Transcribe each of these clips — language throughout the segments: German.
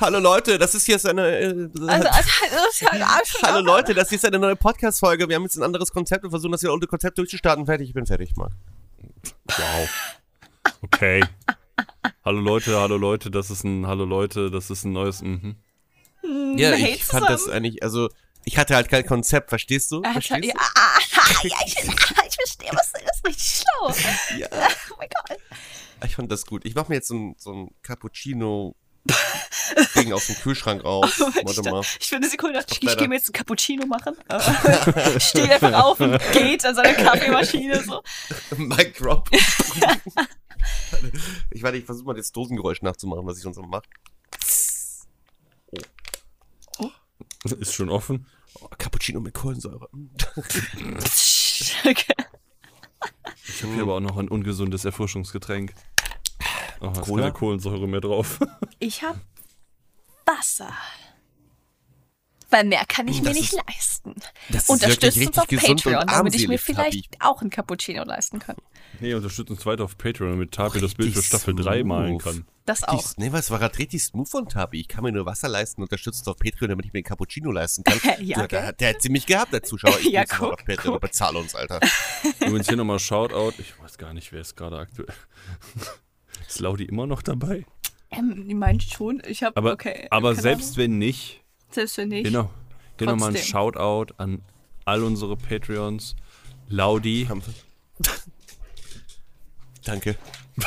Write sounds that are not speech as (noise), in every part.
Hallo Leute, das ist jetzt eine. Äh, Also, also, das ist ja ein Arsch. Hallo Leute, das ist eine neue Podcast-Folge. Wir haben jetzt ein anderes Konzept und versuchen das hier alte Konzept durchzustarten. Fertig, ich bin fertig, Marc. Wow. Okay. hallo Leute, hallo Leute, das ist ein Hallo Leute, das ist ein neues mhm. Ja, Hey, ich fand das eigentlich, also ich hatte halt kein Konzept, verstehst du? Hat Verstehst ja, ah, ah, ja, ich, ich verstehe, was das ist richtig schlau. du? Ja, (laughs) Oh mein Gott. ich fand das gut. Ich mach mir jetzt so ein, so ein Cappuccino Ding aus dem Kühlschrank auf. (laughs) Warte mal. Ich finde Sekunde, dachte ich, ich gehe mir jetzt einen Cappuccino machen. (laughs) Äh, Steht einfach auf und geht an seine Kaffeemaschine so. (laughs) Mic Drop. ich warte, ich versuche mal das Dosengeräusch nachzumachen, was ich sonst immer mache. Ist schon offen. Oh, Cappuccino mit Kohlensäure. Okay. Ich habe hier aber auch noch ein ungesundes Erfrischungsgetränk. Oh, ist Cola? keine Kohlensäure mehr drauf. (laughs) Ich habe Wasser. Weil mehr kann ich Das mir nicht ist- leisten. Das ist Unterstützt uns auf richtig Patreon, und damit ich mir vielleicht Tabi. auch einen Cappuccino leisten kann. nee, unterstützt uns weiter auf Patreon, damit Tapi das Bild für Richtig Staffel 3 malen kann. Das Richtig- auch. Nee, was war gerade richtig smooth von Tabi? Ich kann mir nur Wasser leisten, unterstützt auf Patreon, damit ich mir einen Cappuccino leisten kann. (laughs) Ja, der, der, der hat ziemlich gehabt, der Zuschauer. (laughs) Ich Ja, guck, auf Patreon guck. bezahle uns, Alter. Übrigens hier nochmal Shoutout. Ich weiß gar nicht, wer ist gerade aktuell. Ist Laudi immer noch dabei? Ähm, die meinen schon. Ich habe Aber, okay. aber selbst Ahnung. wenn nicht, selbst wenn nicht. genau. Hier nochmal ein. Shoutout an all unsere Patreons. Laudi, Danke. (laughs)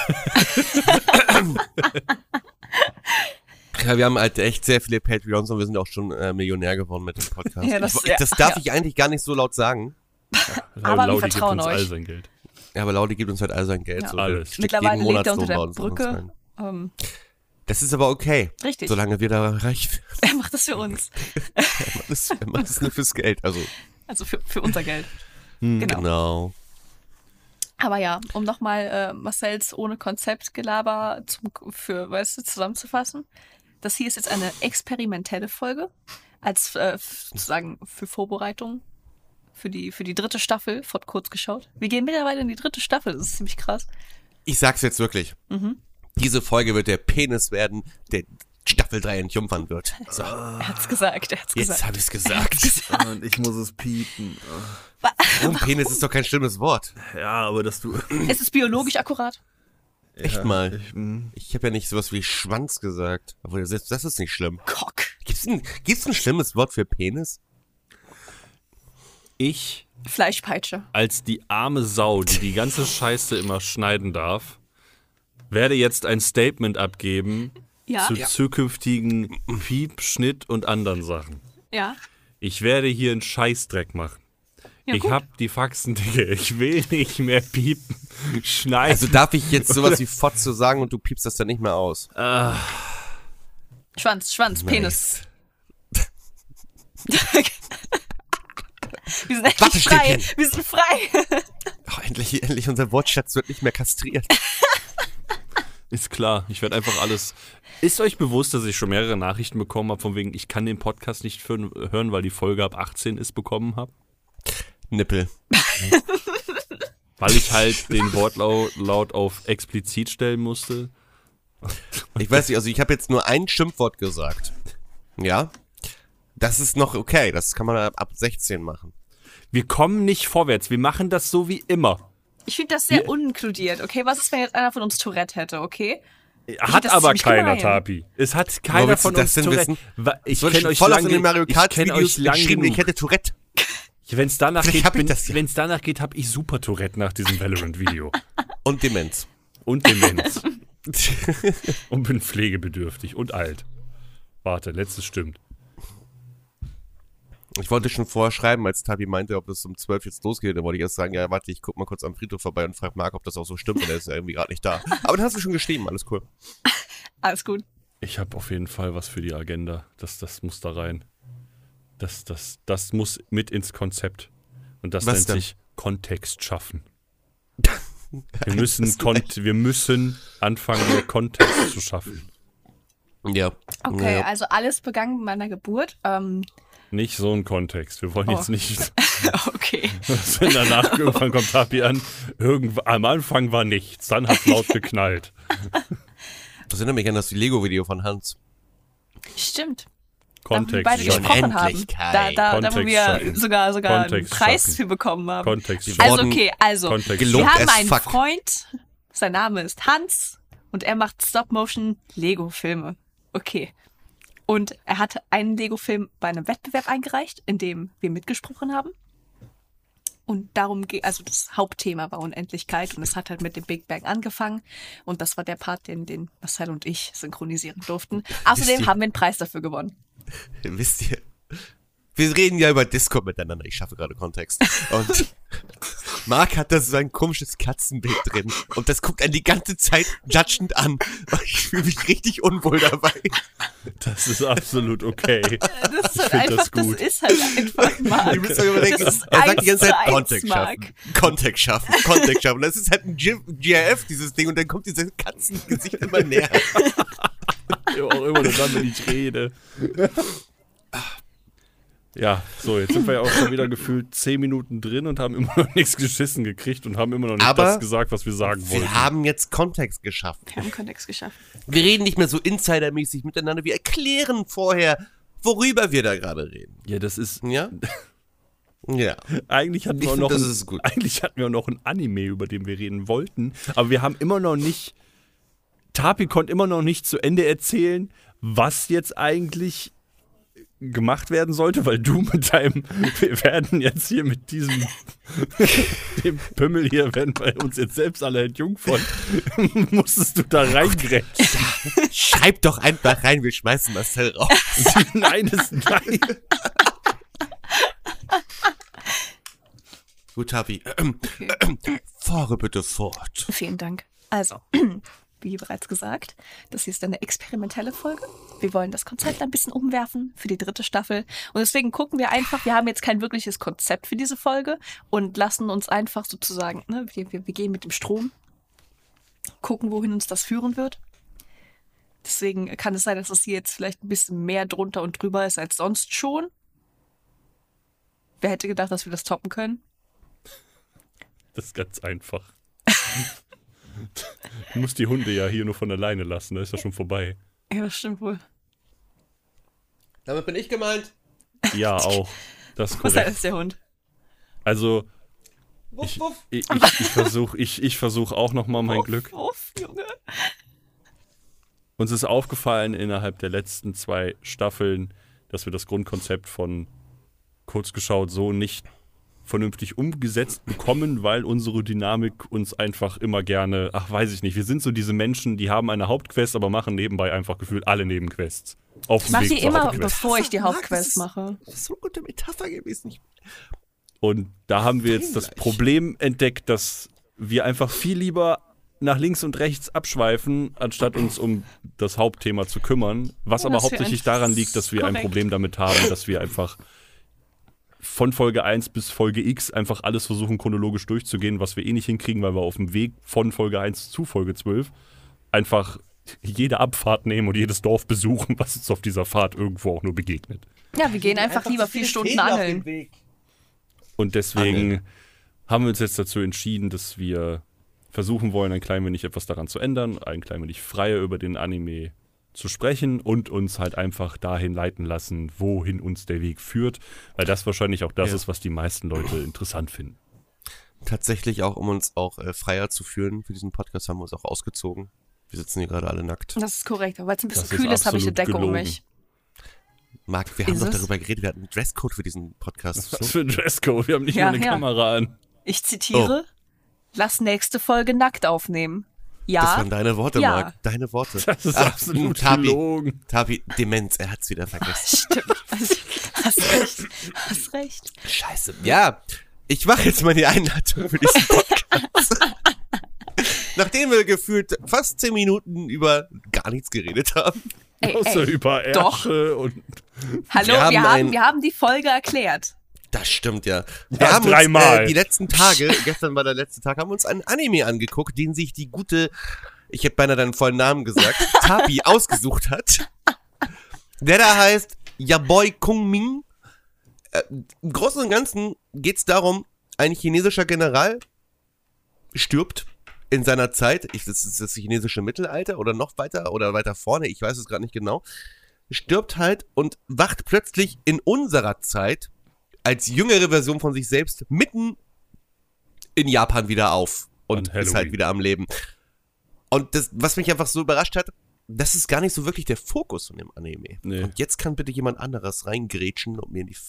ja, wir haben halt echt sehr viele Patreons und wir sind auch schon äh, Millionär geworden mit dem Podcast. Ja, das- ich, das darf ja. ich eigentlich gar nicht so laut sagen. Aber wir Laudi gibt vertrauen uns euch. all sein Geld. Ja, aber Laudi gibt uns halt all sein Geld. Ja. So, Alles. Mittlerweile jeden lebt er unter bei der Brücke. rein. Ähm, Das ist aber okay. richtig. Solange wir da reich (laughs) Er macht das für uns. das, er macht das nur fürs Geld. Also, Also für, für unser Geld. Hm, Genau. genau. Aber ja, um nochmal äh, Marcells ohne Konzeptgelaber zum, für, weißt du, zusammenzufassen. Das hier ist jetzt eine experimentelle Folge. Als äh, sozusagen für Vorbereitung. Für die, für die dritte Staffel von Kurz geschaut. Wir gehen mittlerweile in die dritte Staffel. Das ist ziemlich krass. Ich sag's jetzt wirklich. Mhm. Diese Folge wird der Penis werden, der Staffel 3 entjumpfern wird. So, Er hat's gesagt, er hat's jetzt gesagt. habe ich's gesagt. Und ich muss es piepen. Und Penis ist doch kein schlimmes Wort. Ja, aber dass du. Es ist biologisch akkurat. Echt Ja, mal. Ich, mm. Ich habe ja nicht sowas wie Schwanz gesagt. Aber selbst das ist nicht schlimm. Cock. Gibt's ein, gibt's ein schlimmes Wort für Penis? Ich Fleischpeitsche. als die arme Sau, die die ganze Scheiße immer schneiden darf, werde jetzt ein Statement abgeben Ja. zu zukünftigen Piep, Schnitt und anderen Sachen. Ja. Ich werde hier einen Scheißdreck machen. Ja, ich gut. hab die Faxen, Digga. Ich will nicht mehr piepen, schneiden. Also darf ich jetzt sowas wie (laughs) Fotze sagen und du piepst das dann nicht mehr aus? Schwanz, Schwanz, Penis. (laughs) (laughs) (laughs) Wir sind endlich frei. Wir sind frei. (laughs) Oh, endlich, endlich, unser Wortschatz wird nicht mehr kastriert. (laughs) Ist klar, ich werde einfach alles. Ist euch bewusst, dass ich schon mehrere Nachrichten bekommen habe, von wegen, ich kann den Podcast nicht hören, weil die Folge ab 18 ist, bekommen habe? Nippel. Weil ich halt den Wortlaut laut auf explizit stellen musste. Ich weiß nicht, also ich habe jetzt nur ein Schimpfwort gesagt. Ja? Das ist noch okay, das kann man ab- ab 16 machen. Wir kommen nicht vorwärts, wir machen das so wie immer. Ich finde das sehr Wir- uninkludiert, okay? Was ist, wenn jetzt einer von uns Tourette hätte, okay? Hat das aber keiner, gemein. Tapi. Es hat keiner von das uns denn Tourette. Ich kenne euch voll lang, aus in den Mario ich Kart kenn Videos euch lang geschrieben, ich hätte Tourette. Wenn es danach Vielleicht geht, hab ich bin, das ja. wenn's danach geht, habe ich super Tourette nach diesem Valorant-Video. (laughs) Und Demenz. und Demenz. (laughs) und bin pflegebedürftig und alt. Warte, letztes stimmt. Ich wollte schon vorher schreiben, als Tabi meinte, ob es um 12 jetzt losgeht. Da wollte ich erst sagen, ja, warte, ich guck mal kurz am Friedhof vorbei und frage Marc, ob das auch so stimmt, weil er ist ja irgendwie gerade nicht da. (laughs) Aber dann hast du schon geschrieben, alles cool. (laughs) Alles gut. Ich habe auf jeden Fall was für die Agenda. Das, das muss da rein. Das, das, das muss mit ins Konzept. Und das Was nennt denn? sich Kontext schaffen. (laughs) Wir müssen, Kont wir müssen anfangen, mehr Kontext zu schaffen. Ja. Okay, Ja. also alles begangen mit meiner Geburt. Ähm, Nicht so ein Kontext. Wir wollen Oh. jetzt nicht, (laughs) okay. wenn danach (laughs) irgendwann kommt Tapi an, irgendw am Anfang war nichts, dann hat laut geknallt. (laughs) Das erinnert mich an das Lego-Video von Hans. Stimmt. Kontext. da, wo wir beide Schon gesprochen haben. Da, da, da, wo Kontext wir sogar, sogar einen Preis schaffen. für bekommen haben. Kontext. Also okay, also wir haben einen fuck. Freund, sein Name ist Hans und er macht Stop-Motion Lego-Filme. Okay. Und er hat einen Lego-Film bei einem Wettbewerb eingereicht, in dem wir mitgesprochen haben. Und darum geht, also das Hauptthema war Unendlichkeit und es hat halt mit dem Big Bang angefangen. Und das war der Part, den, den Marcel und ich synchronisieren durften. Außerdem haben wir einen Preis dafür gewonnen. (laughs) Wisst ihr, wir reden ja über Discord miteinander. Ich schaffe gerade Kontext. Und (laughs) Marc hat da so ein komisches Katzenbild drin. Und das guckt einen die ganze Zeit judgend an. Ich fühle mich richtig unwohl dabei. Das ist absolut okay. (laughs) Das ist halt einfach, das das, gut. ist halt einfach Marc. Ihr müsst euch Das ist er sagt die ganze Zeit Kontext schaffen. Kontext schaffen. Kontext schaffen. Das ist halt ein GIF, GIF, dieses Ding. Und dann kommt dieses Katzengesicht immer näher. (laughs) Ja, auch immer nur dann, wenn ich rede. Ja, so, jetzt sind wir ja auch schon wieder gefühlt zehn Minuten drin und haben immer noch nichts geschissen gekriegt und haben immer noch nicht Aber das gesagt, was wir sagen wollten. Wir haben jetzt Kontext geschaffen. Wir haben Kontext geschafft. Wir reden nicht mehr so insidermäßig miteinander. Wir erklären vorher, worüber wir da gerade reden. Ja, das ist. Ja? Ja. (laughs) Eigentlich hatten, Ich wir auch noch das ein, ist gut. eigentlich hatten wir auch noch ein Anime, über den wir reden wollten. Aber wir haben immer noch nicht. Tapi konnte immer noch nicht zu Ende erzählen, was jetzt eigentlich gemacht werden sollte, weil du mit deinem, wir werden jetzt hier mit diesem, (laughs) dem Pümmel hier, werden bei uns jetzt selbst alle entjungfern, (laughs) musstest du da reingrätschen. Schreib doch einfach rein, wir schmeißen Marcel raus. (laughs) nein, ist nein. Gut. Okay. (clears throat) Fahre bitte fort. Vielen Dank. Also, (clears throat) wie bereits gesagt, das hier ist eine experimentelle Folge. Wir wollen das Konzept ein bisschen umwerfen für die dritte Staffel. Und deswegen gucken wir einfach, wir haben jetzt kein wirkliches Konzept für diese Folge und lassen uns einfach sozusagen, ne, wir, wir, wir gehen mit dem Strom, gucken, wohin uns das führen wird. Deswegen kann es sein, dass es hier jetzt vielleicht ein bisschen mehr drunter und drüber ist als sonst schon. Wer hätte gedacht, dass wir das toppen können? Das ist ganz einfach. (laughs) Du musst die Hunde ja hier nur von alleine lassen, da ist ja schon vorbei. Ja, das stimmt wohl. Damit bin ich gemeint. Ja, auch. Das ist Was korrekt. ist der Hund? Also, Wuff, ich, wuff. ich, ich, ich versuche ich, ich versuch auch nochmal mein Uff, Glück. Uff, Junge. Uns ist aufgefallen innerhalb der letzten zwei Staffeln, dass wir das Grundkonzept von kurz geschaut so nicht vernünftig umgesetzt bekommen, weil unsere Dynamik uns einfach immer gerne, ach weiß ich nicht, wir sind so diese Menschen, die haben eine Hauptquest, aber machen nebenbei einfach gefühlt alle Nebenquests. Auf Ich mache die immer, Hauptquest. bevor ich die Marc, Hauptquest ist- mache. Das ist so eine gute Metapher gewesen. Ich- Und da haben wir jetzt das. Problem entdeckt, dass wir einfach viel lieber nach links und rechts abschweifen, anstatt uns um das Hauptthema zu kümmern. Was Ja, aber hauptsächlich daran liegt, dass wir ein korrekt. Problem damit haben, dass wir einfach von Folge 1 bis Folge X einfach alles versuchen, chronologisch durchzugehen, was wir eh nicht hinkriegen, weil wir auf dem Weg von Folge 1 zu Folge 12 einfach jede Abfahrt nehmen und jedes Dorf besuchen, was uns auf dieser Fahrt irgendwo auch nur begegnet. Ja, wir gehen einfach lieber vier Stunden angeln. Und deswegen haben wir uns jetzt dazu entschieden, dass wir versuchen wollen, ein klein wenig etwas daran zu ändern, ein klein wenig freier über den Anime zu sprechen und uns halt einfach dahin leiten lassen, wohin uns der Weg führt, weil das wahrscheinlich auch das Ja. ist, was die meisten Leute interessant finden. Tatsächlich auch, um uns auch äh, freier zu führen für diesen Podcast, haben wir uns auch ausgezogen. Wir sitzen hier gerade alle nackt. Das ist korrekt, aber weil es ein bisschen Das ist kühl ist, habe ich eine Decke um mich. Marc, wir haben Ist doch es? darüber geredet, wir hatten einen Dresscode für diesen Podcast. Was für ein Dresscode, wir haben nicht Ja, mal eine ja. Kamera an. Ich zitiere, lass nächste Folge nackt aufnehmen. Ja, Das waren deine Worte, Ja. Marc. Deine Worte. (laughs) Das ist Ach, absolut Tabi, gelogen. Tabi, Demenz, er hat's wieder vergessen. stimmt. Also, hast recht, hast recht. Scheiße. Ja, ich mache jetzt mal die Einleitung für diesen Podcast. (laughs) Nachdem wir gefühlt fast zehn Minuten über gar nichts geredet haben. Ey, Außer ey, über doch. Ärsche und hallo, wir wir haben haben, ein- wir haben die Folge erklärt. Das stimmt ja. Wir Ja, haben dreimal. uns äh, die letzten Tage, gestern war der letzte Tag, haben uns einen Anime angeguckt, den sich die gute, ich hätte beinahe deinen vollen Namen gesagt, (laughs) Tapi ausgesucht hat. Der da heißt Yaboy Kung Ming. Äh, Im Großen und Ganzen geht's darum, ein chinesischer General stirbt in seiner Zeit, ich, das ist das chinesische Mittelalter oder noch weiter oder weiter vorne, ich weiß es gerade nicht genau, stirbt halt und wacht plötzlich in unserer Zeit als jüngere Version von sich selbst mitten in Japan wieder auf und ist halt wieder am Leben. Und das, was mich einfach so überrascht hat, das ist gar nicht so wirklich der Fokus von dem Anime. Nee. Und jetzt kann bitte jemand anderes reingrätschen und mir in die F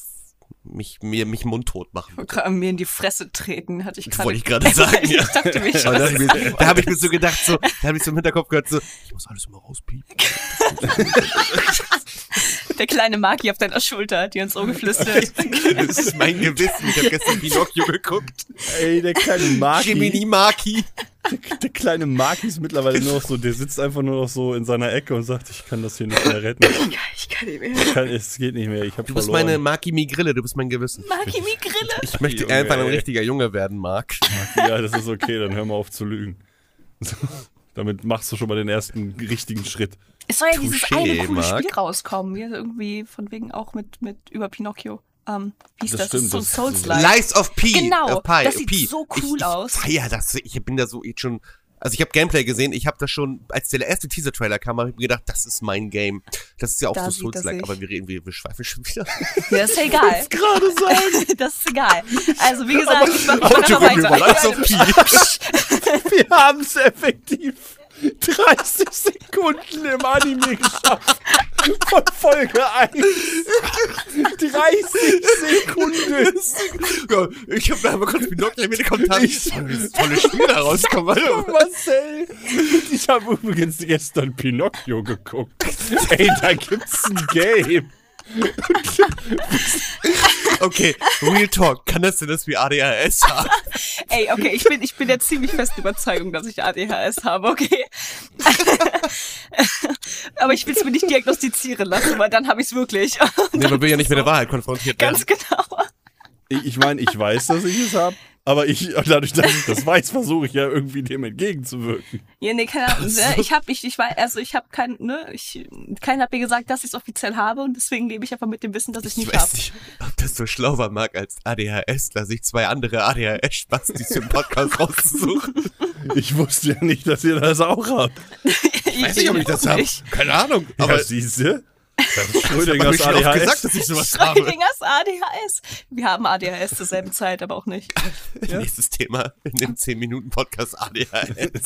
mich, mir, mich mundtot machen. Gra- mir in die Fresse treten, hatte ich gerade. Wollte ich gerade (laughs) sagen, ja. ich dachte mir schon. Da was habe ich, mir- da hab ich mir so gedacht, so, da habe ich so im Hinterkopf gehört, so, ich muss alles immer rauspiepen. (laughs) (laughs) Der kleine Maki auf deiner Schulter hat dir ins Ohr geflüstert. (laughs) Das ist mein Gewissen. Ich habe gestern Pinocchio geguckt. Ey, der kleine Maki. Jiminy Maki. Der, der kleine Maki ist mittlerweile nur noch so, der sitzt einfach nur noch so in seiner Ecke und sagt, ich kann das hier nicht mehr retten. ich kann nicht mehr. Ich kann, es geht nicht mehr, ich habe Du bist verloren. meine Maki Migrille, du bist mein Gewissen. Maki mi Grille. Ich möchte Junge, einfach ein richtiger Junge werden, Marc. Ja, das ist okay, dann hör mal auf zu lügen. So, (laughs) damit machst du schon mal den ersten richtigen Schritt. Es soll ja dieses Touché, eine coole Marc. Spiel rauskommen. Hier irgendwie von wegen auch mit, mit über Pinocchio. Ähm, wie ist Das das? stimmt, so das- Souls-like. Lies of P. Genau, of Pi, das sieht P. so cool ich, aus. Ich feier das. Ich bin da so jetzt schon. Also ich habe Gameplay gesehen, ich habe das schon, als der erste Teaser-Trailer kam, habe ich mir gedacht, das ist mein Game. Das ist ja auch Da so Souls-like, aber wir reden, wir, wir schweifen schon wieder. (laughs) Ja, ist ja (laughs) egal. gerade sagen. (laughs) das ist egal. Also, wie gesagt, ich mach Aber einfach weiter. Wir haben es effektiv 30 Sekunden im Anime geschafft. Von Folge 1. 30 Sekunden. Ich habe da mal kurz Pinocchio mitbekommen, haben Ich- das tolle Spiel da rauskommen. Alter. Marcel, ich habe übrigens gestern Pinocchio geguckt. Ey, da gibt's ein Game. (laughs) Okay, Real Talk, kann das denn das wie ADHS haben? Ey, okay, ich bin, ich bin der ziemlich festen Überzeugung, dass ich ADHS habe, okay? (laughs) Aber ich will es mir nicht diagnostizieren lassen, weil dann habe ich es wirklich. Nee, man will ja nicht mit der Wahrheit konfrontiert werden. Ganz genau. Ich, ich meine, ich weiß, dass ich es habe. Aber ich, dadurch, dass ich das weiß, versuche ich ja irgendwie dem entgegenzuwirken. Ja, nee, keine Ahnung. Ne? Ich habe, ich, ich weiß, also ich habe kein, ne, ich, keiner hat mir gesagt, dass ich es offiziell habe und deswegen lebe ich einfach mit dem Wissen, dass ich Ich nicht weiß habe. nicht, ob das so schlau war, Marc, als ADHSler sich zwei andere ADHS-Spastis den Podcast rauszusuchen. (laughs) Ich wusste ja nicht, dass ihr das auch habt. (laughs) Ich Weiß nicht, ob ich das habe. Keine Ahnung. Aber ja, siehste, das (laughs) ist ich habe Schrödingers ADHS. gesagt, dass ich sowas (laughs) habe. Schrödingers ADHS. Wir haben ADHS zur selben Zeit, aber auch nicht. (laughs) Nächstes Thema in dem 10-Minuten-Podcast ADHS.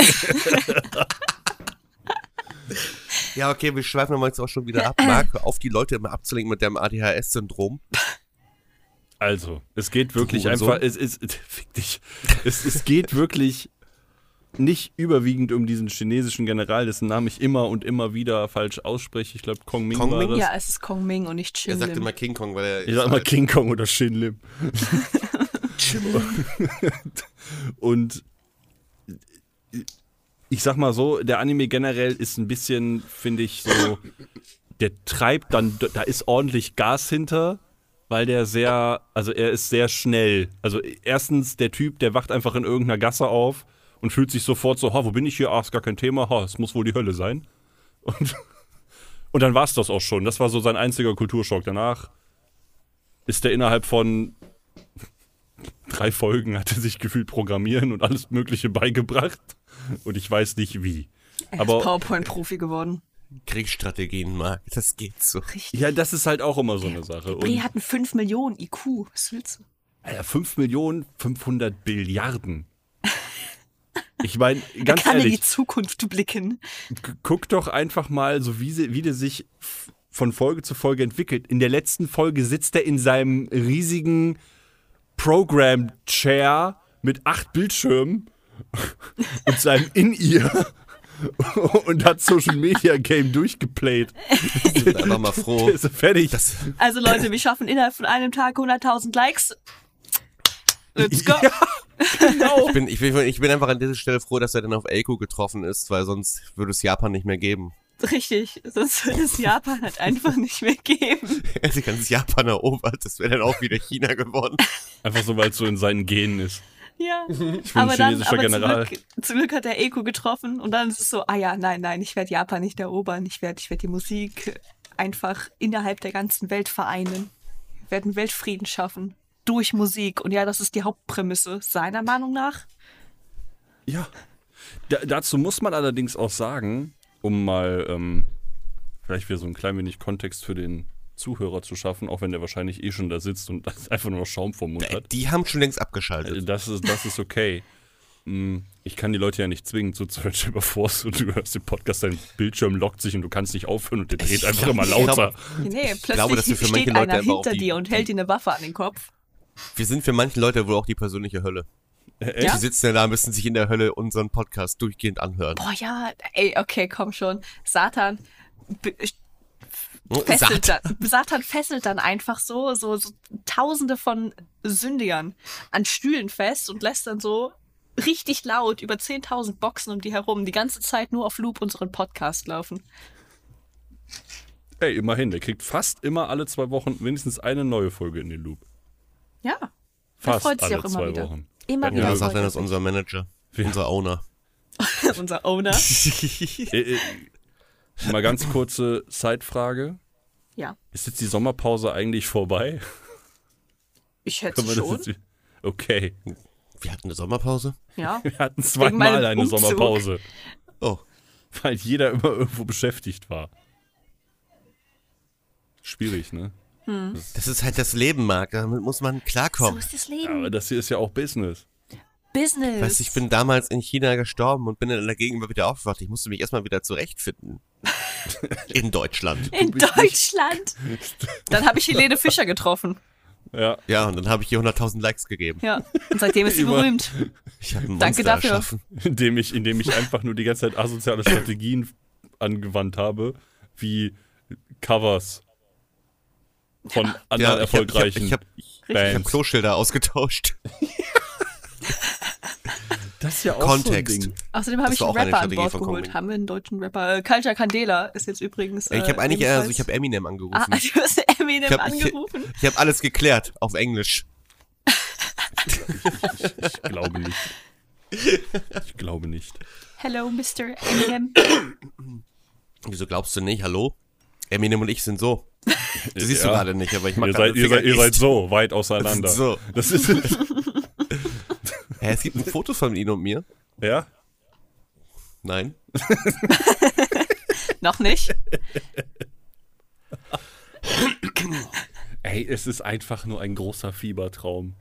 ja, okay, wir schweifen aber jetzt auch schon wieder ab. Marc, auf die Leute immer abzulenken mit deinem ADHS-Syndrom. Also, es geht wirklich einfach, es ist, fick dich, es, es geht wirklich nicht überwiegend um diesen chinesischen General, dessen Namen ich immer und immer wieder falsch ausspreche. Ich glaube, Kong Ming Kong war Ming? das. Ja, es ist Kong Ming und nicht Er Chin sagt Lim. immer King Kong, weil er. Ich sag immer King Kong oder Shin Lim. (laughs) Und ich sag mal so, der Anime generell ist ein bisschen, finde ich, so, der treibt dann, da ist ordentlich Gas hinter, weil der sehr, also er ist sehr schnell. Also erstens, der Typ, der wacht einfach in irgendeiner Gasse auf und fühlt sich sofort so, ha, wo bin ich hier? Ah, ist gar kein Thema, ha, es muss wohl die Hölle sein. Und, (laughs) und dann war's das auch schon. Das war so sein einziger Kulturschock. Danach ist er innerhalb von (laughs) drei Folgen hat er sich gefühlt programmieren und alles Mögliche beigebracht. Und ich weiß nicht wie. Er aber- ist PowerPoint-Profi geworden. Kriegsstrategien, Marc. Das geht so. Richtig. Ja, das ist halt auch immer so eine Sache. Brie Und, hat einen 5 Millionen IQ. Was willst du? Alter, 5 Millionen 500 Billiarden. (laughs) Ich meine, (laughs) ganz kann in die ehrlich, Zukunft blicken. guck doch einfach mal, so wie, sie, wie der sich von Folge zu Folge entwickelt. In der letzten Folge sitzt er in seinem riesigen Program-Chair mit acht Bildschirmen (laughs) und seinem In-Ear (laughs) und hat Social Media Game durchgeplayt. Ich bin einfach mal froh. Ist fertig. Das, Also Leute, wir schaffen innerhalb von einem Tag 100.000 Likes. Let's go. (laughs) Ja, genau. ich, bin, ich, bin, ich bin einfach an dieser Stelle froh, dass er dann auf Eiko getroffen ist, weil sonst würde es Japan nicht mehr geben. Richtig, sonst würde es Japan halt einfach nicht mehr geben. Er hat sich ganz Japan erobert, das wäre dann auch wieder China geworden. Einfach so, weil es so in seinen Genen ist. Ja. Ich bin (laughs) aber ein dann, aber General. Zum, Glück, zum Glück hat er Eko getroffen und dann ist es so, ah ja, nein, nein, ich werde Japan nicht erobern, ich werde ich werd die Musik einfach innerhalb der ganzen Welt vereinen. Wir werden Weltfrieden schaffen. Durch Musik. Und ja, das ist die Hauptprämisse, seiner Meinung nach. Ja. Da, dazu muss man allerdings auch sagen, um mal ähm, vielleicht wieder so ein klein wenig Kontext für den Zuhörer zu schaffen, auch wenn der wahrscheinlich eh schon da sitzt und (laughs) einfach nur noch Schaum vom Mund Äh, hat. Die haben schon längst Äh, abgeschaltet. Das ist, das ist okay. Mm, Ich kann die Leute ja nicht zwingen zuzuhören. (laughs) Stell dir mal vor, so, du hörst den Podcast, dein Bildschirm lockt sich und du kannst nicht aufhören und der dreht Ich einfach glaub- immer ich glaub- lauter. Nee, plötzlich glaube, dass für manche steht Leute einer hinter dir und hält dir eine Waffe an den Kopf. Wir sind für manche Leute wohl auch die persönliche Hölle. Äh, Ja? Die sitzen ja da, müssen sich in der Hölle unseren Podcast durchgehend anhören. Boah, ja, ey, okay, komm schon. Satan Oh, fesselt Satan. dann, Satan fesselt dann einfach so, so, so tausende von Sündigern an Stühlen fest und lässt dann so richtig laut über 10.000 Boxen um die herum die ganze Zeit nur auf Loop unseren Podcast laufen. Ey, immerhin, der kriegt fast immer alle zwei Wochen mindestens eine neue Folge in den Loop. Ja. Fast freut sich alle auch immer zwei wieder. Wochen. Immer Ja, wieder. Ja, das sagt er, freut das ist unser Manager. Ja. Unser Owner. er (laughs) unser Owner. Äh, (laughs) äh, (laughs) mal ganz kurze Zeitfrage. Ja. Ist jetzt die Sommerpause eigentlich vorbei? Ich hätte schon. jetzt- Okay. Wir hatten eine Sommerpause. Ja. Wir hatten zweimal eine Umzug. Sommerpause, Oh. weil jeder immer irgendwo beschäftigt war. Schwierig, ne? Das ist halt das Leben, Marc. Damit muss man So klarkommen. ist das Aber Leben. das hier ist ja auch Business. Business. Weißt du, ich bin damals in China gestorben und bin dann dagegen immer wieder aufgewacht. Ich musste mich erstmal wieder zurechtfinden. (laughs) In Deutschland. in Deutschland. Dann habe ich Helene (laughs) Fischer getroffen. Ja. Ja, und dann habe ich ihr 100.000 Likes gegeben. Ja. Und seitdem ist sie Über- berühmt. Ich habe ein Danke dafür. erschaffen. Indem ich, indem ich einfach nur die ganze Zeit asoziale Strategien angewandt habe, wie Covers von anderen Ja, ich erfolgreichen Ich habe ich hab, ich hab. Kloschilder ausgetauscht. (laughs) das ist ja auch Kontext. so ein Ding. Außerdem habe ich einen Rapper an Bord geholt. Haben wir einen deutschen Rapper. Äh, Culture Candela ist jetzt übrigens. Äh, ich habe eigentlich, also ich habe Eminem angerufen. Ah, (laughs) du hast Eminem Ich hab- ich- angerufen. Ich habe alles geklärt auf Englisch. Ich glaube nicht. Ich glaube nicht. Hello, Mr. Eminem. Wieso glaubst du nicht? Hallo? Eminem und ich sind so. Du siehst du Ja. gerade nicht, aber ich mag Ihr seid, ihr, seid, ihr seid so weit auseinander. (laughs) So. Das ist, (laughs) Hä, es gibt ein Foto von ihm und mir. ja? Nein. (laughs) Noch nicht? Ey, es ist einfach nur ein großer Fiebertraum.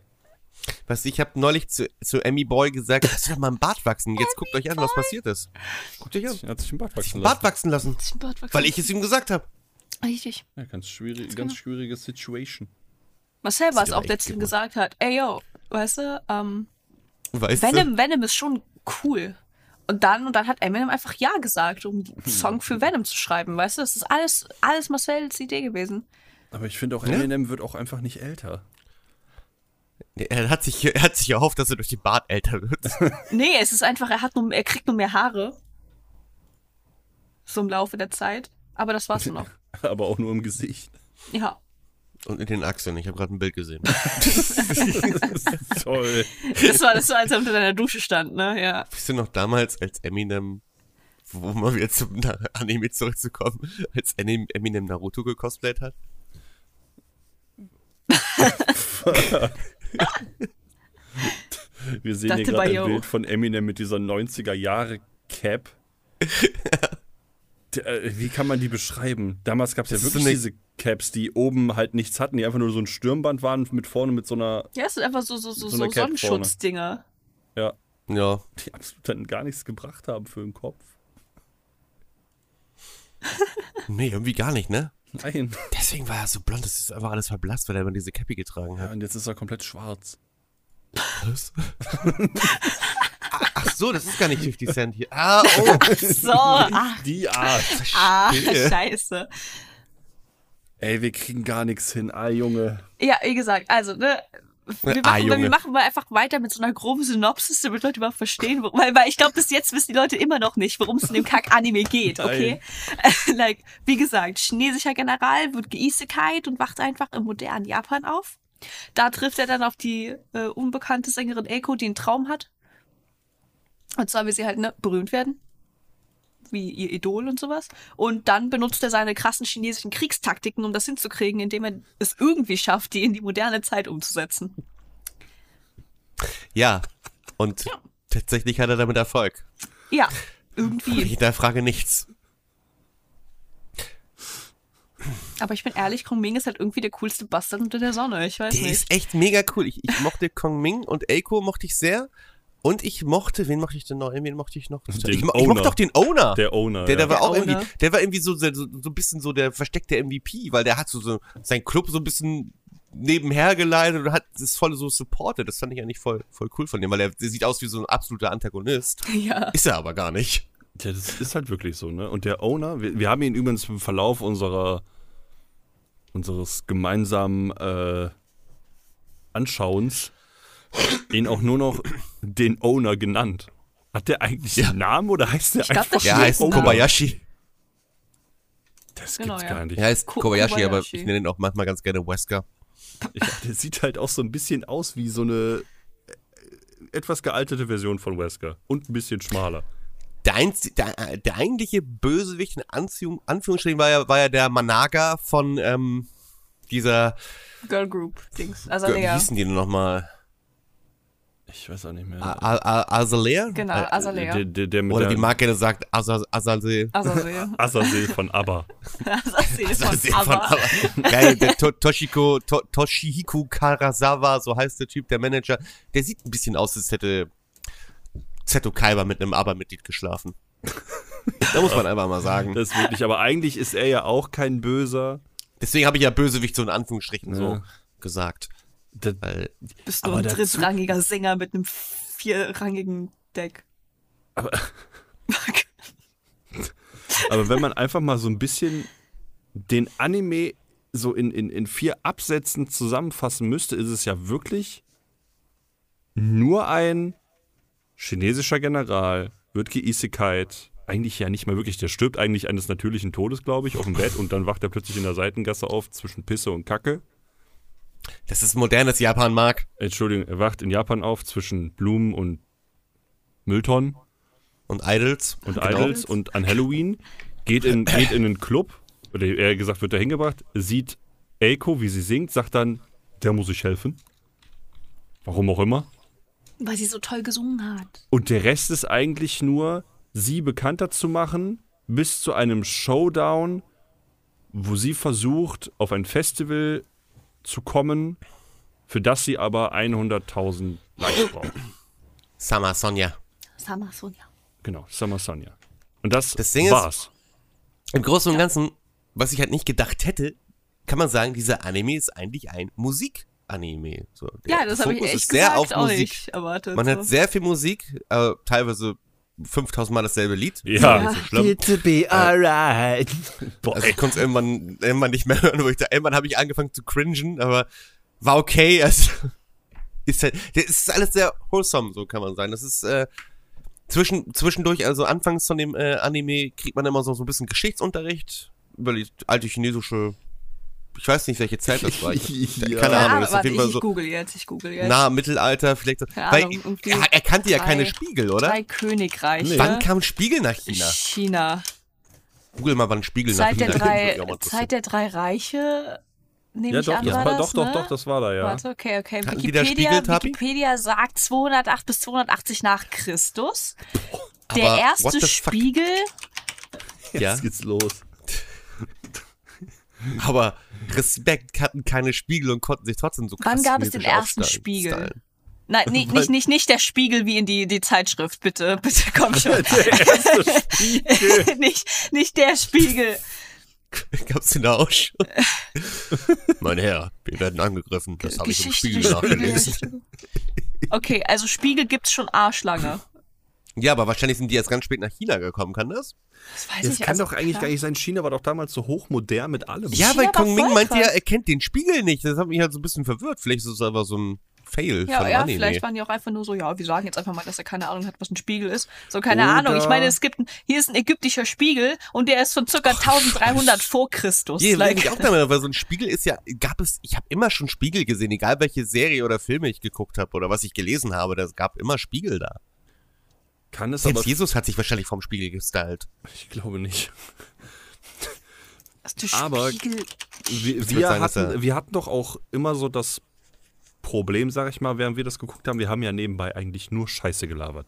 Weißt du, ich habe neulich zu, zu Emmy Boy gesagt, lass doch mal ein Bart wachsen. Jetzt guckt euch an, was passiert ist. Guckt euch an. Er hat sich ein Bart wachsen lassen. Bart wachsen lassen. Bart wachsen? Weil ich es ihm gesagt habe. Richtig. Ja, ganz, schwierig, ganz schwierige Situation. Marcel war es ja auch, gut. gesagt hat, ey yo, weißt du, ähm, Weißt du? Venom, Venom ist schon cool. Und dann, und dann hat Eminem einfach Ja gesagt, um einen Song für Venom zu schreiben, weißt du? Das ist alles, alles Marcells Idee gewesen. Aber ich finde auch, Ja? Eminem wird auch einfach nicht älter. Er hat sich, er hat sich erhofft, dass er durch den Bart älter wird. (laughs) Nee, es ist einfach, er hat nur, er kriegt nur mehr Haare. So im Laufe der Zeit. Aber das war's nur noch. (laughs) Aber auch nur im Gesicht. Ja. Und in den Achseln. Ich habe gerade ein Bild gesehen. (laughs) (laughs) Toll. Das war, das war, als er unter deiner Dusche stand, ne? Ja. Wisst ihr noch damals, als Eminem, wo mal wieder zum Anime zurückzukommen, als Eminem Naruto gecosplayt hat? Wir sehen Dachte hier gerade bei ein. Bild von Eminem mit dieser 90er-Jahre-Cap. Der, äh, Wie kann man die beschreiben? Damals gab es ja wirklich diese Caps, die oben halt nichts hatten, die einfach nur so ein Stirnband waren mit vorne mit so einer, Ja, es sind einfach so, so, so, So so, Sonnenschutzdinger. ja, Ja. die absolut dann gar nichts gebracht haben für den Kopf. (laughs) Nee, irgendwie gar nicht, ne? Nein. Deswegen war er so blond, das ist einfach alles verblasst, weil er immer diese Cappy getragen Ja, hat. und jetzt ist er komplett schwarz. Was? (laughs) (laughs) Ach so, das ist gar nicht 50 Cent hier. Ah, oh. So, ah, Die Art. ah scheiße. Ey, wir kriegen gar nichts hin. Ah, Junge. Ja, wie gesagt, also, ne, wir Ah, machen, Junge. wir machen mal einfach weiter mit so einer groben Synopsis, damit Leute überhaupt verstehen, wo, weil, weil ich glaube, bis jetzt wissen die Leute immer noch nicht, worum es in dem Kack-Anime geht, okay? (laughs) like, wie gesagt, chinesischer General wird geisekai und wacht einfach im modernen Japan auf. Da trifft er dann auf die äh, unbekannte Sängerin Eiko, die einen Traum hat. Und zwar will sie halt ne, berühmt werden. Wie ihr Idol und sowas. Und dann benutzt er seine krassen chinesischen Kriegstaktiken, um das hinzukriegen, indem er es irgendwie schafft, die in die moderne Zeit umzusetzen. Ja. Und tatsächlich hat er damit Erfolg. Ja, Ich irgendwie. hinterfrage nichts. Aber ich bin ehrlich, Kong Ming ist halt irgendwie der coolste Bastard unter der Sonne. Ich weiß Der nicht. ist echt mega cool. Ich, ich mochte Kong Ming und Eiko mochte ich sehr. Und ich mochte, wen mochte ich denn noch? Wen mochte ich noch? Den ich, mo- ich Owner. mochte doch den Owner. Der Owner. Der, der ja. war Der auch irgendwie, Owner. der war irgendwie so, so, so ein bisschen so der versteckte MVP, weil der hat so, so sein Club so ein bisschen nebenher geleitet und hat das voll so supported. Das fand ich eigentlich voll, voll cool von dem, weil der sieht aus wie so ein absoluter Antagonist. (laughs) ja. Ist er aber gar nicht. Ja, das ist halt wirklich so, ne? Und der Owner, wir, wir haben ihn übrigens im Verlauf unserer unseres gemeinsamen äh, Anschauens ihn auch nur noch den Owner genannt. Hat der eigentlich Ja. einen Namen oder heißt der Ich glaub, einfach das Er Stimmt. heißt Owner. Kobayashi. Das Genau, gibt's ja. gar nicht. Er heißt Ko- Kobayashi, aber ich nenne ihn auch manchmal ganz gerne Wesker. Ja, der sieht halt auch so ein bisschen aus wie so eine äh, etwas gealtete Version von Wesker. Und ein bisschen schmaler. Der, einz der, der eigentliche Bösewicht in Anziehung, Anführungsstrichen war ja, war ja der Managa von ähm, dieser, Girl Group Dings. Also wie Lea. hießen die denn nochmal? Ich weiß auch nicht mehr. Azalea? Genau, Äh, Azalea. Der, der, der mit Oder der wie Mark gerne sagt, Azalea. Azalea. Azazel (laughs) von ABBA. (laughs) Azalea Azalea von. Aber. Geil, der to Toshiko, to Toshihiko Karasawa, so heißt der Typ, der Manager. Der sieht ein bisschen aus, als hätte Zeto Kaiba mit einem Aber-Mitglied geschlafen. da muss man (laughs) einfach mal sagen. Das ist wirklich, aber eigentlich ist er ja auch kein Böser. Deswegen habe ich ja Bösewicht so in Anführungsstrichen so gesagt. Das, Weil Bist du ein dazu- drittrangiger Sänger mit einem vierrangigen Deck. Aber- (laughs) aber wenn man einfach mal so ein bisschen den Anime so in, in, in vier Absätzen zusammenfassen müsste, ist es ja wirklich nur ein chinesischer General, wird geisekait. Eigentlich ja nicht mal wirklich, der stirbt eigentlich eines natürlichen Todes, glaube ich, auf dem Bett und dann wacht er plötzlich in der Seitengasse auf zwischen Pisse und Kacke. Das ist modernes Japan, Mark. Entschuldigung, er wacht in Japan auf zwischen Blumen und Mülltonnen. Und Idols. und Genau. Idols und an Halloween, geht in, geht in einen Club, oder eher gesagt wird da hingebracht, sieht Eiko, wie sie singt, sagt dann, der muss ich helfen. Warum auch immer. Weil sie so toll gesungen hat. Und der Rest ist eigentlich nur, sie bekannter zu machen, bis zu einem Showdown, wo sie versucht, auf ein Festival zu kommen, für das sie aber 100.000 Likes (coughs) braucht. Sama Sonja. Sama Sonja. Genau, Summer Sonja. Und das, Das Ding ist- war's. Im Großen und Ganzen, was ich halt nicht gedacht hätte, kann man sagen, dieser Anime ist eigentlich ein Musikanime. So, Ja, das habe ich echt ist sehr gesagt auf auch Musik. nicht erwartet. Man so. hat sehr viel Musik, äh, teilweise 5000 Mal dasselbe Lied. Ja. Nicht so schlimm. to be alright. Boah, Also ich konnte es irgendwann, irgendwann nicht mehr (laughs) hören, wo ich da, irgendwann habe ich angefangen zu cringen, aber war okay. (laughs) Also, ist halt, das ist alles sehr wholesome, so kann man sagen. Das ist, äh, zwischen, zwischendurch, also anfangs von dem äh, Anime kriegt man immer so, so ein bisschen Geschichtsunterricht über die alte chinesische, ich weiß nicht, welche Zeit das war. Ich, (laughs) Ja. Keine ja, Ahnung, das ist auf jeden Fall ich so google jetzt, ich google jetzt. nah Mittelalter, vielleicht. Keine Weil Ahnung, er, er kannte ja drei- keine Spiegel, oder? Drei Königreiche. Nee. Wann kam Spiegel nach China? China. Google mal, wann Spiegel nach Zeit der, China drei, kam. Zeit der drei Reiche, nehme Ja, ich doch, an, das war war, das, doch, doch, ne? doch, das war da, ja. Warte, okay, okay. Hatten Wikipedia? Wikipedia sagt 208 bis 280 nach Christus. Der erste? Spiegel, Jetzt Ja. geht's los. Aber Respekt hatten keine Spiegel und konnten sich trotzdem so krass Wann gab es den ersten Spiegel? stylen. nein, nee, nicht, nicht, nicht der Spiegel wie in die, die Zeitschrift, bitte, (laughs) bitte komm schon. (laughs) nicht, nicht der Spiegel. (laughs) Gab's den da auch schon? mein Herr, wir werden angegriffen. Das habe ich im Spiegel nachgelesen. Okay, also Spiegel gibt's schon arschlange. Ja, aber wahrscheinlich sind die erst ganz spät nach China gekommen, kann das? Das weiß Das ich kann also, doch eigentlich klar. gar nicht sein. China war doch damals so hochmodern mit allem. Ja, China weil Kong Ming meinte ja, krass. er kennt den Spiegel nicht. Das hat mich halt so ein bisschen verwirrt. Vielleicht ist es aber so ein Fail Ja, von ja, Anime. vielleicht waren die auch einfach nur so, ja, wir sagen jetzt einfach mal, dass er keine Ahnung hat, was ein Spiegel ist. So, keine Oder- Ahnung. Ich meine, es gibt, ein, hier ist ein ägyptischer Spiegel und der ist von circa 1300 vor Christus. Hier Like, ich auch damit, weil so ein Spiegel ist ja, gab es, ich habe immer schon Spiegel gesehen, egal welche Serie oder Filme ich geguckt habe oder was ich gelesen habe, das gab immer Spiegel da. Kann es aber. Selbst Jesus hat sich wahrscheinlich vom Spiegel gestylt. Ich glaube nicht. aber- Spiegel. Wir, wir, sagen, hatten, wir hatten doch auch immer so das Problem, sag ich mal, während wir das geguckt haben. Wir haben ja nebenbei eigentlich nur Scheiße gelabert.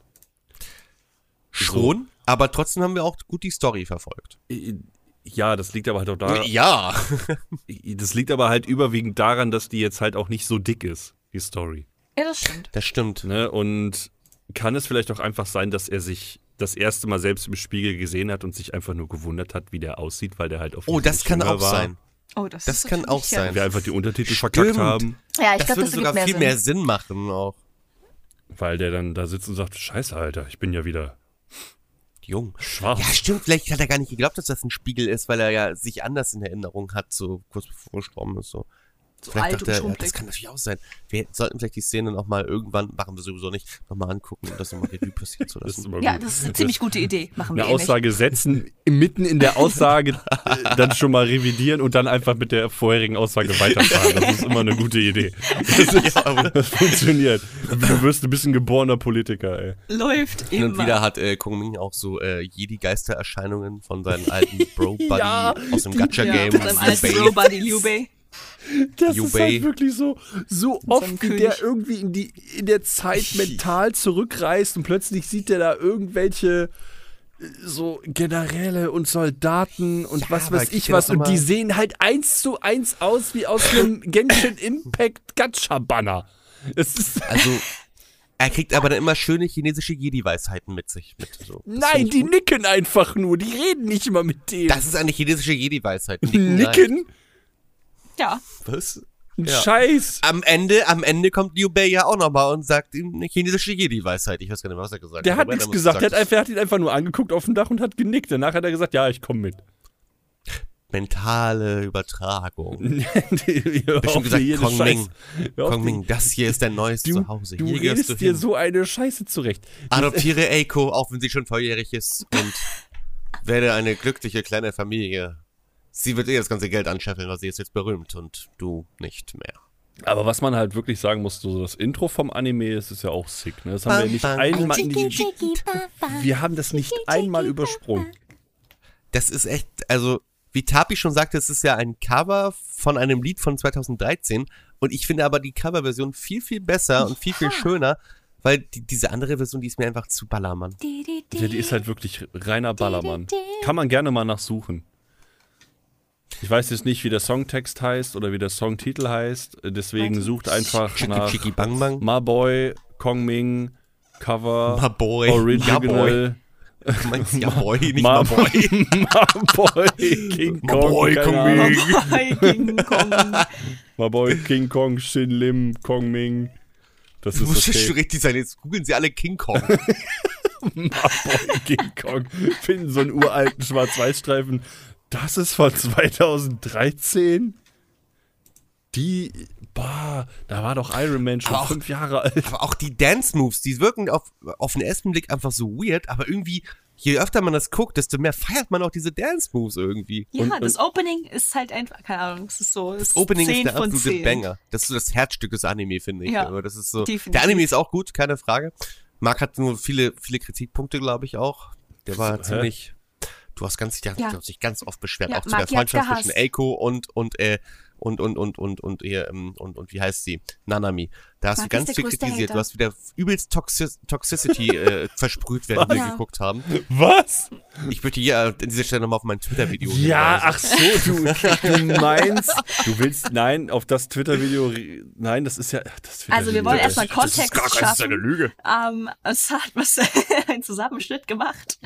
Schon, aber trotzdem haben wir auch gut die Story verfolgt. Äh, Ja, das liegt aber halt auch daran. Ja. (laughs) Das liegt aber halt überwiegend daran, dass die jetzt halt auch nicht so dick ist, die Story. Ja, das stimmt. Das stimmt. Ne? Und kann es vielleicht auch einfach sein, dass er sich das erste Mal selbst im Spiegel gesehen hat und sich einfach nur gewundert hat, wie der aussieht, weil der halt auf Oh, das kann auch sein. Oh, das, Das ist kann auch sein. Wir einfach die Untertitel Stimmt. verkackt haben, Ja, ich Das glaube, würde das sogar mehr viel Sinn. mehr Sinn machen auch. weil der dann da sitzt und sagt, scheiße, Alter, ich bin ja wieder Jung. schwarz. Ja, stimmt. Vielleicht hat er gar nicht geglaubt, dass das ein Spiegel ist, weil er ja sich anders in Erinnerung hat, so kurz bevor er gestorben ist. So. So vielleicht alt und dachte er, ja, schrumpelig. das kann natürlich auch sein. Wir sollten vielleicht die Szene noch mal irgendwann, machen wir sowieso nicht, nochmal angucken und das nochmal Revue passieren zu (laughs) lassen. immer Ja, das ist eine ziemlich gute Idee. Machen wir eine eh. Aussage setzen, mitten in der Aussage äh, dann schon mal revidieren und dann einfach mit der vorherigen Aussage weiterfahren. Das ist immer eine gute Idee. Das, ist, das funktioniert. Du wirst ein bisschen geborener Politiker, ey. Läuft Hin und immer. wieder hat äh, Kong Ming auch so äh, Jedi-Geistererscheinungen von seinen alten (laughs) Bro-Buddy Ja, aus dem ja, Gacha-Game. mit seinem alten. Bro-Buddy Liu Bei. Das Liu ist halt wirklich so, so oft, wie der irgendwie in, die, in der Zeit mental zurückreist und plötzlich sieht der da irgendwelche äh, so Generäle und Soldaten und Ja, was weiß ich was und die sehen halt eins zu eins aus wie aus einem (laughs) Genshin Impact Gacha Banner. Es ist (laughs) Also, er kriegt aber dann immer schöne chinesische Jedi-Weisheiten mit sich. Mit, so. Nein, die gut. nicken einfach nur, die reden nicht immer mit dem. Das ist eine chinesische Jedi-Weisheit. Nicken? nicken? Ja. Was? Ein Ja. Scheiß. Am Ende, am Ende kommt Liu Bei ja auch nochmal und sagt ihm eine chinesische Jedi-Weisheit. Ich weiß gar nicht mehr, was er gesagt Der hat. hat aber er nichts gesagt, der hat, einfach, er hat ihn einfach nur angeguckt auf dem Dach und hat genickt. Danach hat er gesagt, ja, ich komme mit. Mentale Übertragung. (laughs) Bestimmt Bestimmt gesagt, Kong Ming. Kong Ming, das hier ist dein neues Du, Zuhause. du Hier gehörst du redest dir so eine Scheiße zurecht. Adoptiere Eiko, auch wenn sie schon volljährig ist und (laughs) werde eine glückliche kleine Familie. Sie wird eh das ganze Geld anscheffeln, weil sie ist jetzt berühmt und du nicht mehr. Aber was man halt wirklich sagen muss, so das Intro vom Anime, das ist ja auch sick. Ne? Das haben wir nicht einmal. Wir haben das nicht einmal übersprungen. Das ist echt, also wie Tapi schon sagte, es ist ja ein Cover von einem Lied von 2013 und ich finde aber die Coverversion viel, viel besser und viel, viel schöner, weil die, diese andere Version, die ist mir einfach zu Ballermann. Ja, die ist halt wirklich reiner Ballermann. Kann man gerne mal nachsuchen. Ich weiß jetzt nicht, wie der Songtext heißt oder wie der Songtitel heißt. Deswegen sucht einfach Chicki nach Chicki Bang Bang. Ma Boy, Kong Ming, Cover, Ma Boy. Ja Boy. Original. Du meinst Ja Boy, nicht Ma Ma Boy. (laughs) Ma Boy, King Ma Kong. Boy, keine Kong. Ming. Hi, King Kong. Ma Boy, King Kong, Shin Lim, Kong Ming. Das Du ist musst schon okay. richtig sein, jetzt googeln sie alle King Kong. (laughs) Ma Boy, King Kong. Finden so einen uralten Schwarz-Weiß-Streifen. Das ist von 2013. Die, bah, da war doch Iron Man schon auch- fünf Jahre alt. Aber auch die Dance-Moves, die wirken auf, auf den ersten Blick einfach so weird, aber irgendwie, je öfter man das guckt, desto mehr feiert man auch diese Dance-Moves irgendwie. Ja, Und- das Opening ist halt einfach, keine Ahnung, es ist so. Es Das Opening 10 ist der absolute 10. Banger. Das ist so das Herzstück des Anime, finde ich. Ja, aber das ist so. definitiv. Der Anime ist auch gut, keine Frage. Marc hat nur viele, viele Kritikpunkte, glaube ich, auch. Der war Hä? ziemlich. Du hast ganz, der, Ja. du hast dich ganz oft beschwert, Ja, auch zu der Freundschaft zwischen. Eiko und, und, äh, und, und, und, und, und, ihr, ähm, und, und, wie heißt sie? Nanami. Da hast Marc du ist ganz viel kritisiert. Hater. Du hast wieder übelst Toxi Toxicity äh, (laughs) versprüht, während wir Ja. geguckt haben. Was? Ich möchte hier an dieser Stelle nochmal auf mein Twitter-Video Ja, hinweisen. ach so, (laughs) du, du meinst, du willst, nein, auf das Twitter-Video, nein, das ist ja, das Also wir wollen das- erstmal das Kontext ist gar kein- Das ist eine schaffen. Lüge. Ähm, es hat was (laughs) ein Zusammenschnitt gemacht.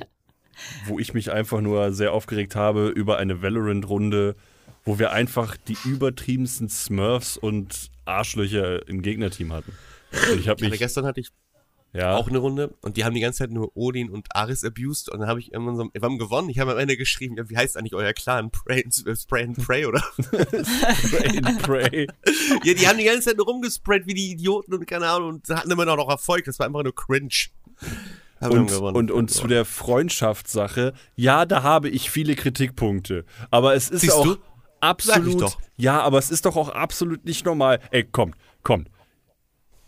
Wo ich mich einfach nur sehr aufgeregt habe über eine Valorant-Runde, wo wir einfach die übertriebensten Smurfs und Arschlöcher im Gegnerteam hatten. Und ich habe mich, gestern hatte ich ja, auch eine Runde und die haben die ganze Zeit nur Odin und Aris abused und dann habe ich irgendwann so, wir haben gewonnen, ich habe am Ende geschrieben, ja, wie heißt eigentlich euer Clan? Pray and, Spray and Pray oder? (laughs) Pray and Pray. ja, die haben die ganze Zeit nur rumgesprayt wie die Idioten und keine Ahnung und hatten immer noch Erfolg, das war einfach nur cringe. Und, und, und zu der Freundschaftssache, ja, da habe ich viele Kritikpunkte. Aber es ist Siehst auch du? Absolut. doch. Ja, aber es ist doch auch absolut nicht normal. Ey, kommt, kommt.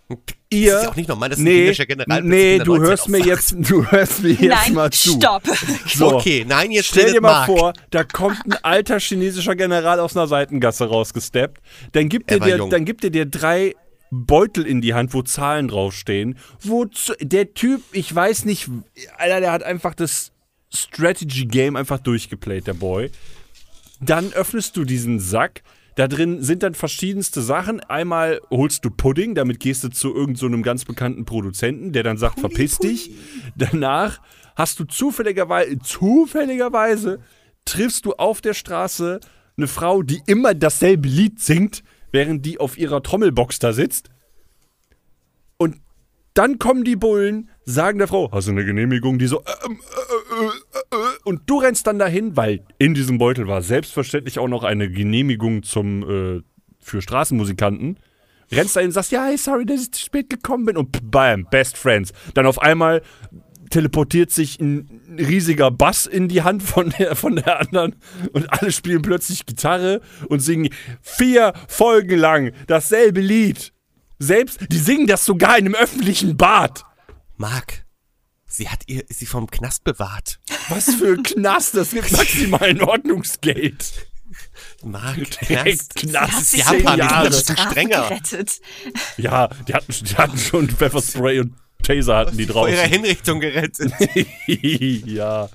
das Ihr. ist ja auch nicht normal, ein nee, kindischer General nee, du hörst mir jetzt, (laughs) du hörst mir jetzt Nein, mal zu. stopp. So, Okay, nein, jetzt Stell dir mal Marc. vor, da kommt ein alter chinesischer General aus einer Seitengasse rausgesteppt. Dann gibt Er dir, jung. dann gibt er dir drei Beutel in die Hand, wo Zahlen draufstehen. Wo der Typ, ich weiß nicht, Alter, der hat einfach das Strategy Game einfach durchgeplayt, der Boy. Dann öffnest du diesen Sack. Da drin sind dann verschiedenste Sachen. Einmal holst du Pudding, damit gehst du zu irgendeinem so ganz bekannten Produzenten, der dann sagt, verpiss dich. Danach hast du zufälligerweise, zufälligerweise triffst du auf der Straße eine Frau, die immer dasselbe Lied singt, während die auf ihrer Trommelbox da sitzt. Und dann kommen die Bullen, sagen der Frau, hast du eine Genehmigung? Die so, ähm, äh, äh, äh, äh. und du rennst dann dahin, weil in diesem Beutel war selbstverständlich auch noch eine Genehmigung zum, äh, für Straßenmusikanten. Rennst dahin und sagst, ja, hey, sorry, dass ich zu spät gekommen bin. Und bam, best friends. Dann auf einmal teleportiert sich ein riesiger Bass in die Hand von der, von der anderen und alle spielen plötzlich Gitarre und singen vier Folgen lang dasselbe Lied. Selbst, die singen das sogar in einem öffentlichen Bad. Marc, sie hat ihr, sie vom Knast bewahrt. Was für ein Knast, das gibt maximalen Ordnungsgeld. Marc, Direkt Knast, Das ist Japan, die sind Jahre. ein bisschen strenger. Gerettet. Ja, die hatten, die hatten schon Pfefferspray und Taser hatten die Vor ihrer draußen. Hinrichtung gerettet. (laughs) ja.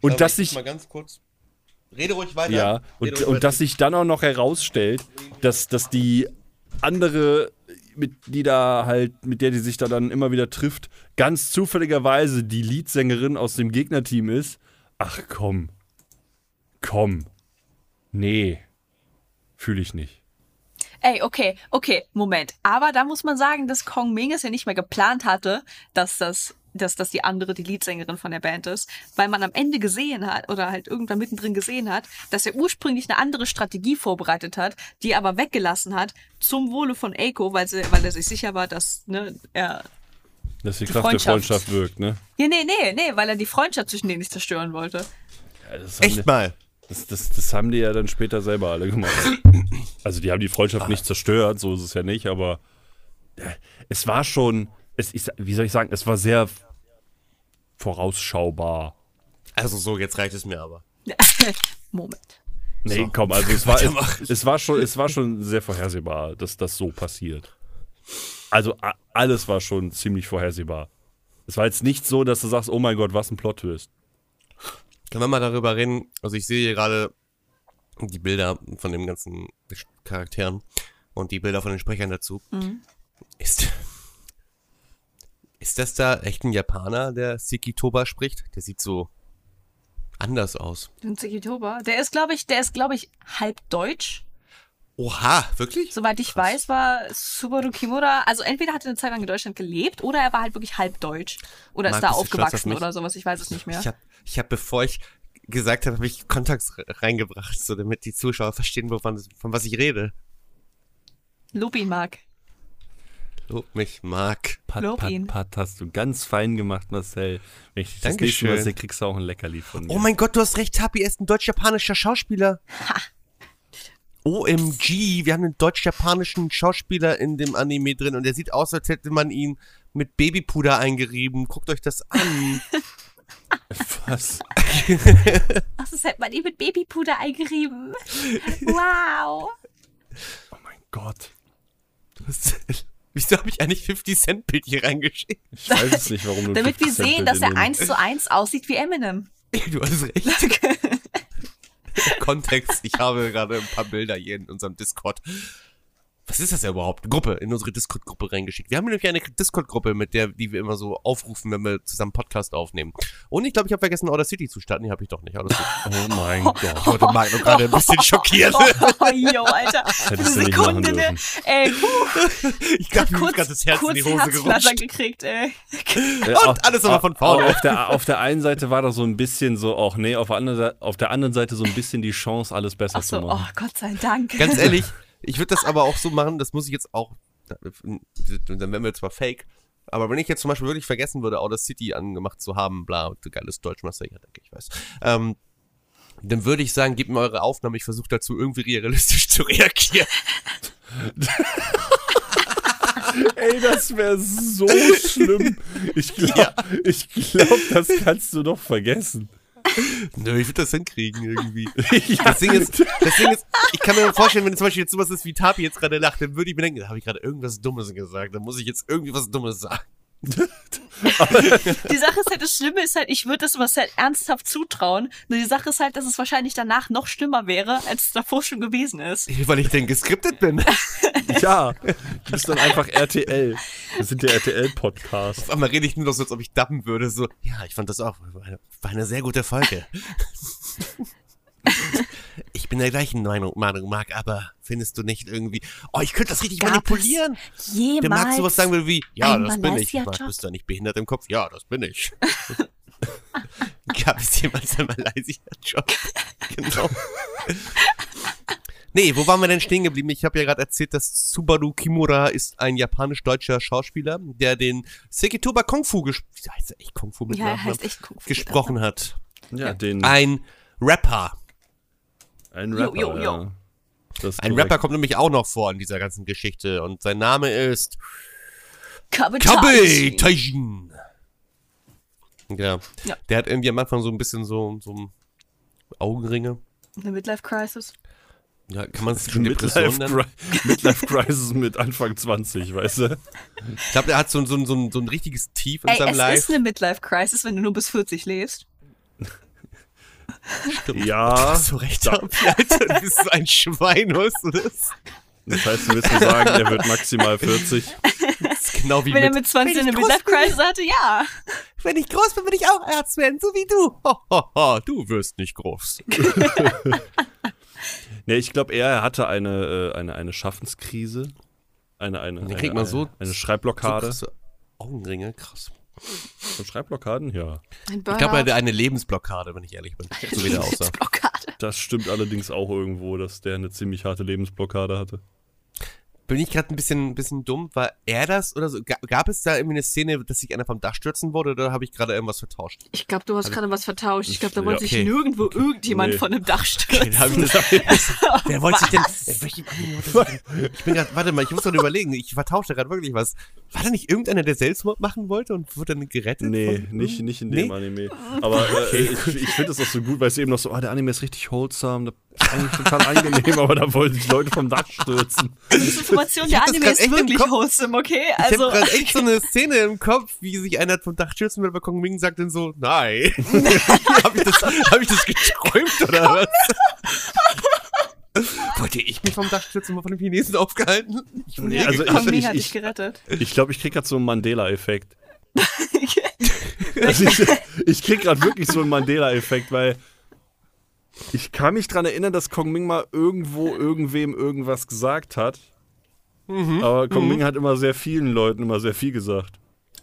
Und dass sich mal ganz kurz. Rede ruhig weiter. Ja, und, und dass sich dann auch noch herausstellt, dass, dass die andere, mit, die da halt, mit der die sich da dann immer wieder trifft, ganz zufälligerweise die Leadsängerin aus dem Gegnerteam ist. Ach komm. Komm. Nee. Fühle ich nicht. Ey, okay, okay, Moment. Aber da muss man sagen, dass Kong Ming es ja nicht mehr geplant hatte, dass das, dass das die andere, die Leadsängerin von der Band ist, weil man am Ende gesehen hat oder halt irgendwann mittendrin gesehen hat, dass er ursprünglich eine andere Strategie vorbereitet hat, die er aber weggelassen hat zum Wohle von Eiko, weil, sie, weil er sich sicher war, dass ne, er Dass die, Die Kraft der Freundschaft. Freundschaft wirkt, ne? Ja, nee, nee, nee, weil er die Freundschaft zwischen denen nicht zerstören wollte. Ja, Echt die- mal. Das, das, das haben die ja dann später selber alle gemacht. (laughs) Also die haben die Freundschaft nicht zerstört, so ist es ja nicht, aber äh, es war schon, es ist, wie soll ich sagen, es war sehr vorausschaubar. Also so, jetzt reicht es mir aber. (laughs) Moment. Nee, So. komm, also es war, es, es, war schon, es war schon sehr vorhersehbar, dass das so passiert. Also a- alles war schon ziemlich vorhersehbar. Es war jetzt nicht so, dass du sagst, oh mein Gott, was ein Plot-Twist. Können wir mal darüber reden? Also ich sehe hier gerade die Bilder von den ganzen Charakteren und die Bilder von den Sprechern dazu. Ist, ist das da echt ein Japaner, der Siki Toba spricht? Der sieht so anders aus. Den Sekitoba. Der ist, glaube ich, der ist, glaube ich, halb deutsch. Oha, wirklich? Soweit ich weiß, war Subaru Kimura, also entweder hat er eine Zeit lang in Deutschland gelebt oder er war halt wirklich halb deutsch. Oder ist Marc, da stolz auf aufgewachsen mich? oder sowas, ich weiß es nicht mehr. Ich habe, ich hab, bevor ich gesagt habe, habe ich Kontext re- reingebracht, so damit die Zuschauer verstehen, wovon, von was ich rede. Lob ihn, Marc. Lob mich, Marc. Pat, Lob pat, ihn. pat, hast du ganz fein gemacht, Marcel. Wenn ich dich das nächste. Mal sehe, kriegst du auch ein Leckerli von mir. Oh mein Gott, du hast recht, Tapi, er ist ein deutsch-japanischer Schauspieler. OMG, wir haben einen deutsch-japanischen Schauspieler in dem Anime drin und der sieht aus, als hätte man ihn mit Babypuder eingerieben. Guckt euch das an. (laughs) Was? Ach, das hätte man ihm mit Babypuder eingerieben. Wow. Oh mein Gott. Was- Wieso habe ich eigentlich 50 Cent Bild hier reingeschickt? Ich weiß es nicht, warum du Damit wir 50 Cent sehen, dass er eins zu eins aussieht wie Eminem. Du hast recht. Kontext. Ich habe gerade ein paar Bilder hier in unserem Discord. Was ist das ja überhaupt? Gruppe, in unsere Discord-Gruppe reingeschickt. Wir haben nämlich eine Discord-Gruppe, mit der, die wir immer so aufrufen, wenn wir zusammen Podcast aufnehmen. Und ich glaube, ich habe vergessen, Order City zu starten. Nee, habe ich doch nicht. Alles gut. (laughs) Oh mein (laughs) Gott. Ich Marc nur gerade ein bisschen schockieren. (laughs) Oh, yo, Alter. Für Hättest du eine nicht machen Sekunde, ne? Ey, puh, Ich glaube, ist kurz, gerade das Herz in die Hose gerutscht. gekriegt, ey. Und alles nochmal von vorne. Auf der, auf der einen Seite war da so ein bisschen so, auch nee, auf der, anderen Seite, auf der anderen Seite so ein bisschen die Chance, alles besser so, zu oh machen. Gott sei Dank. Ganz ehrlich, ich würde das aber auch so machen, das muss ich jetzt auch, dann wären wir zwar fake, aber wenn ich jetzt zum Beispiel wirklich vergessen würde, Outer City angemacht zu haben, bla, geiles Deutsch, was ja, denke ich weiß, ähm, dann würde ich sagen, gebt mir eure Aufnahme, ich versuche dazu irgendwie realistisch zu reagieren. (laughs) Ey, das wäre so schlimm. Ich glaube, ich glaub, das kannst du doch vergessen. Nö, ich würde das hinkriegen irgendwie. (laughs) Das Ding ist, das Ding ist, ich kann mir vorstellen, wenn zum Beispiel jetzt sowas ist wie Tapi jetzt gerade lacht, dann würde ich mir denken, da habe ich gerade irgendwas Dummes gesagt, dann muss ich jetzt irgendwie was Dummes sagen. (laughs) (laughs) Die Sache ist halt, das Schlimme ist halt, ich würde das Marcel ernsthaft zutrauen. Nur die Sache ist halt, dass es wahrscheinlich danach noch schlimmer wäre, als es davor schon gewesen ist. Weil ich denn geskriptet bin. (laughs) Ja, du bist dann einfach RTL. Wir sind der RTL-Podcast. Auf einmal rede ich nur noch so, als ob ich dappen würde. So, ja, ich fand das auch. War eine, war eine sehr gute Folge. (laughs) ich bin der gleichen Meinung, Meinung, Marc, aber findest du nicht irgendwie. Oh, ich könnte das richtig Gab manipulieren. jemals Der Marc sowas sagen will wie, ja, ein das bin ich. Marc, bist du nicht behindert im Kopf? Ja, das bin ich. (laughs) Gab es jemals einen Malaysia-Job? genau. Nee, wo waren wir denn stehen geblieben? Ich habe ja gerade erzählt, dass Subaru Kimura ist ein japanisch-deutscher Schauspieler, der den Sekitoba Kung Fu ges Wie heißt er echt Kung Fu mit Ja, Nachnamen? heißt echt Kung Fu. gesprochen hat. Ja, den. Ein Rapper. Ein Rapper. jo, jo. Ja. Das ist Ein. Rapper kommt nämlich auch noch vor in dieser ganzen Geschichte und sein Name ist Kabe Taijin. Ja. Ja. Der hat irgendwie am Anfang so ein bisschen so, so Augenringe. Eine Midlife Crisis. Ja, kann man es schon (laughs) Depression Midlife, nennen? Cri (laughs) Midlife Crisis mit Anfang 20, weißt du? Ich glaube, er hat so, so, so, so ein richtiges Tief in Ey, seinem es Life. ist eine Midlife Crisis, wenn du nur bis 40 lebst. Ja. so recht haben, Alter. Du bist so ein Schwein, weißt du das? Das heißt, du willst mir sagen, er wird maximal 40. Das ist genau wie Wenn er mit, mit 20 wenn eine ich groß Midlife bin, Crisis hatte, ja. Wenn ich groß bin, will ich auch Arzt werden, so wie du. Ho, ho, ho, du wirst nicht groß. (laughs) Nee, ich glaube eher, er hatte eine, äh, eine, eine Schaffenskrise. Eine, eine, eine, kriegt man eine, so- eine So Schreibblockade. krasse Augenringe, krass. So Schreibblockaden? Ja. Ein Ich glaube, er hatte eine Lebensblockade, wenn ich ehrlich bin. So wie der aussah. Das stimmt allerdings auch irgendwo, dass der eine ziemlich harte Lebensblockade hatte. Bin ich gerade ein bisschen, ein bisschen dumm? War er das oder so? Ga- Gab es da irgendwie eine Szene, dass sich einer vom Dach stürzen wurde oder habe ich gerade irgendwas vertauscht? Ich glaube, du hast gerade was vertauscht. Ich glaube, da Ja, wollte okay. sich nirgendwo irgendjemand Nee. von einem Dach stürzen. Da hab ich das, (laughs) wer wollte sich denn. Das? Ich bin gerade, warte mal, ich muss doch überlegen. Ich vertauschte gerade wirklich was. War da nicht irgendeiner, der Selbstmord machen wollte und wurde dann gerettet? Nee, nicht, nicht in Nee? dem Anime. (laughs) Aber äh, ich, ich finde es auch so gut, weil es eben noch so, ah, der Anime ist richtig wholesome, das ist eigentlich total angenehm, aber da wollten sich Leute vom Dach stürzen. Die Information der hab das Anime grad ist wirklich wholesome, okay? Ich Also, habe gerade echt so eine Szene im Kopf, wie sich einer vom Dach stürzen will, aber Kong Ming sagt dann so, nein. (laughs) habe ich, das- hab ich das geträumt oder was? Wollte ich mich vom Dach stürzen und von dem Chinesen aufgehalten? Ich Nee, ja also. Kong Ming ich- hat ich- dich gerettet. Ich glaube, ich krieg grad so einen Mandela-Effekt. (laughs) (laughs) Also ich, ich krieg gerade wirklich so einen Mandela-Effekt, weil ich kann mich dran erinnern, dass Kong Ming mal irgendwo irgendwem irgendwas gesagt hat. Aber Kong Ming hat immer sehr vielen Leuten immer sehr viel gesagt.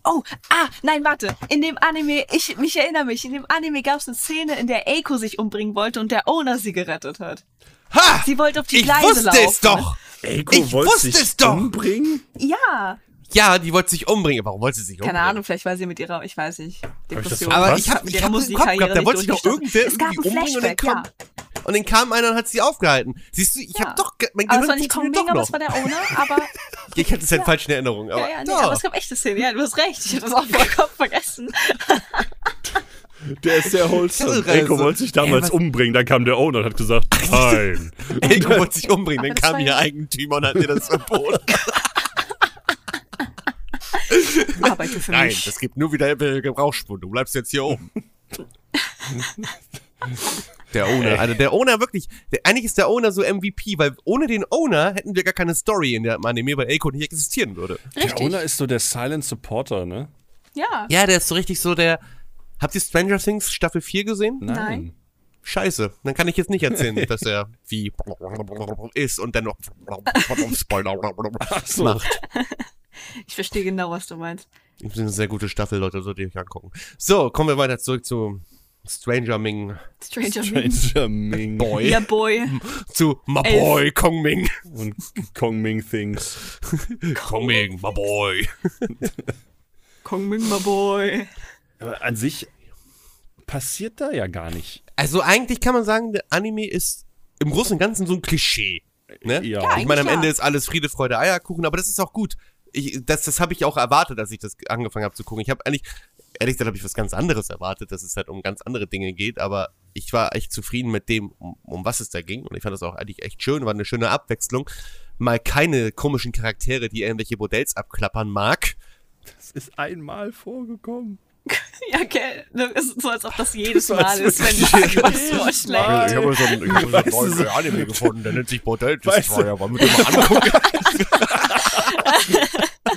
Oh, ah, nein, warte. In dem Anime, ich mich erinnere mich, in dem Anime gab es eine Szene, in der Eiko sich umbringen wollte und der Owner sie gerettet hat. Ha! Sie wollte auf die Ich Gleise wusste laufen. es doch! Eiko Ich wollte wusste sich es doch! umbringen? Ja. Ja, die wollte sich umbringen. Warum wollte sie sich umbringen? Keine Ahnung, vielleicht war sie mit ihrer, ich weiß nicht, Depression. Aber ich habe Mit ich hab im Kopf gehabt, da wollte sich doch irgendwer Es gab irgendwie umbringen und dann, kam, ja. und dann kam einer und hat sie aufgehalten. Siehst du, ich Ja. hab doch, mein Aber es Gehirn war nicht Kong Ming, aber doch es war noch. der Owner, (laughs) aber, Ich hatte es halt falsch in Erinnerung. Aber, ja, ja, nee, aber es gab echte Szenen. Ja, du hast recht. Ich hab das auch vollkommen vergessen. (laughs) Der ist sehr wholesome. Also. wollte sich damals Ey, umbringen, dann kam der Owner und hat gesagt, (laughs) nein. Eiko wollte sich umbringen, dann kam ihr ja- Eigentümer und hat mir das verboten. Arbeite für Nein, mich. das gibt nur wieder Gebrauchsspuren. Du bleibst jetzt hier oben. Der Owner, also der Owner wirklich, der, eigentlich ist der Owner so MVP, weil ohne den Owner hätten wir gar keine Story in der Anime, weil Eiko nicht existieren würde. Der Richtig. Owner ist so der Silent Supporter, ne? Ja. Ja, der ist so richtig so der. Habt ihr Stranger Things Staffel 4 gesehen? Nein. Scheiße, dann kann ich jetzt nicht erzählen, (laughs) dass er wie ist und dann noch (laughs) Spoiler so. macht. Ich verstehe genau, was du meinst. Das ist eine sehr gute Staffel, Leute, solltet ihr euch angucken. So, kommen wir weiter zurück zu Stranger Ming, Stranger. Stranger Ming Boy, Ja, Boy. zu My Elf. Boy Kong Ming. und Kong Ming Things. Kong Ming, My Boy. Kong Ming, my Boy. Aber an sich passiert da ja gar nicht. Also eigentlich kann man sagen, der Anime ist im Großen und Ganzen so ein Klischee. Ne? Ja. ich meine, am Ende ja. ist alles Friede, Freude, Eierkuchen, aber das ist auch gut. Ich, das das habe ich auch erwartet, als ich das angefangen habe zu gucken. Ich habe eigentlich, ehrlich gesagt, habe ich was ganz anderes erwartet, dass es halt um ganz andere Dinge geht, aber ich war echt zufrieden mit dem, um, um was es da ging. Und ich fand das auch eigentlich echt schön, war eine schöne Abwechslung. Mal keine komischen Charaktere, die irgendwelche Modells abklappern mag. Das ist einmal vorgekommen. (laughs) Ja, gell. Es ist so, als ob das jedes Mal ist, wenn Marc was vorschlägt. Ich habe so einen, ich hab so einen neuen Anime gefunden, der nennt sich Bordell Destroyer. Wollen wir den mal angucken? (laughs)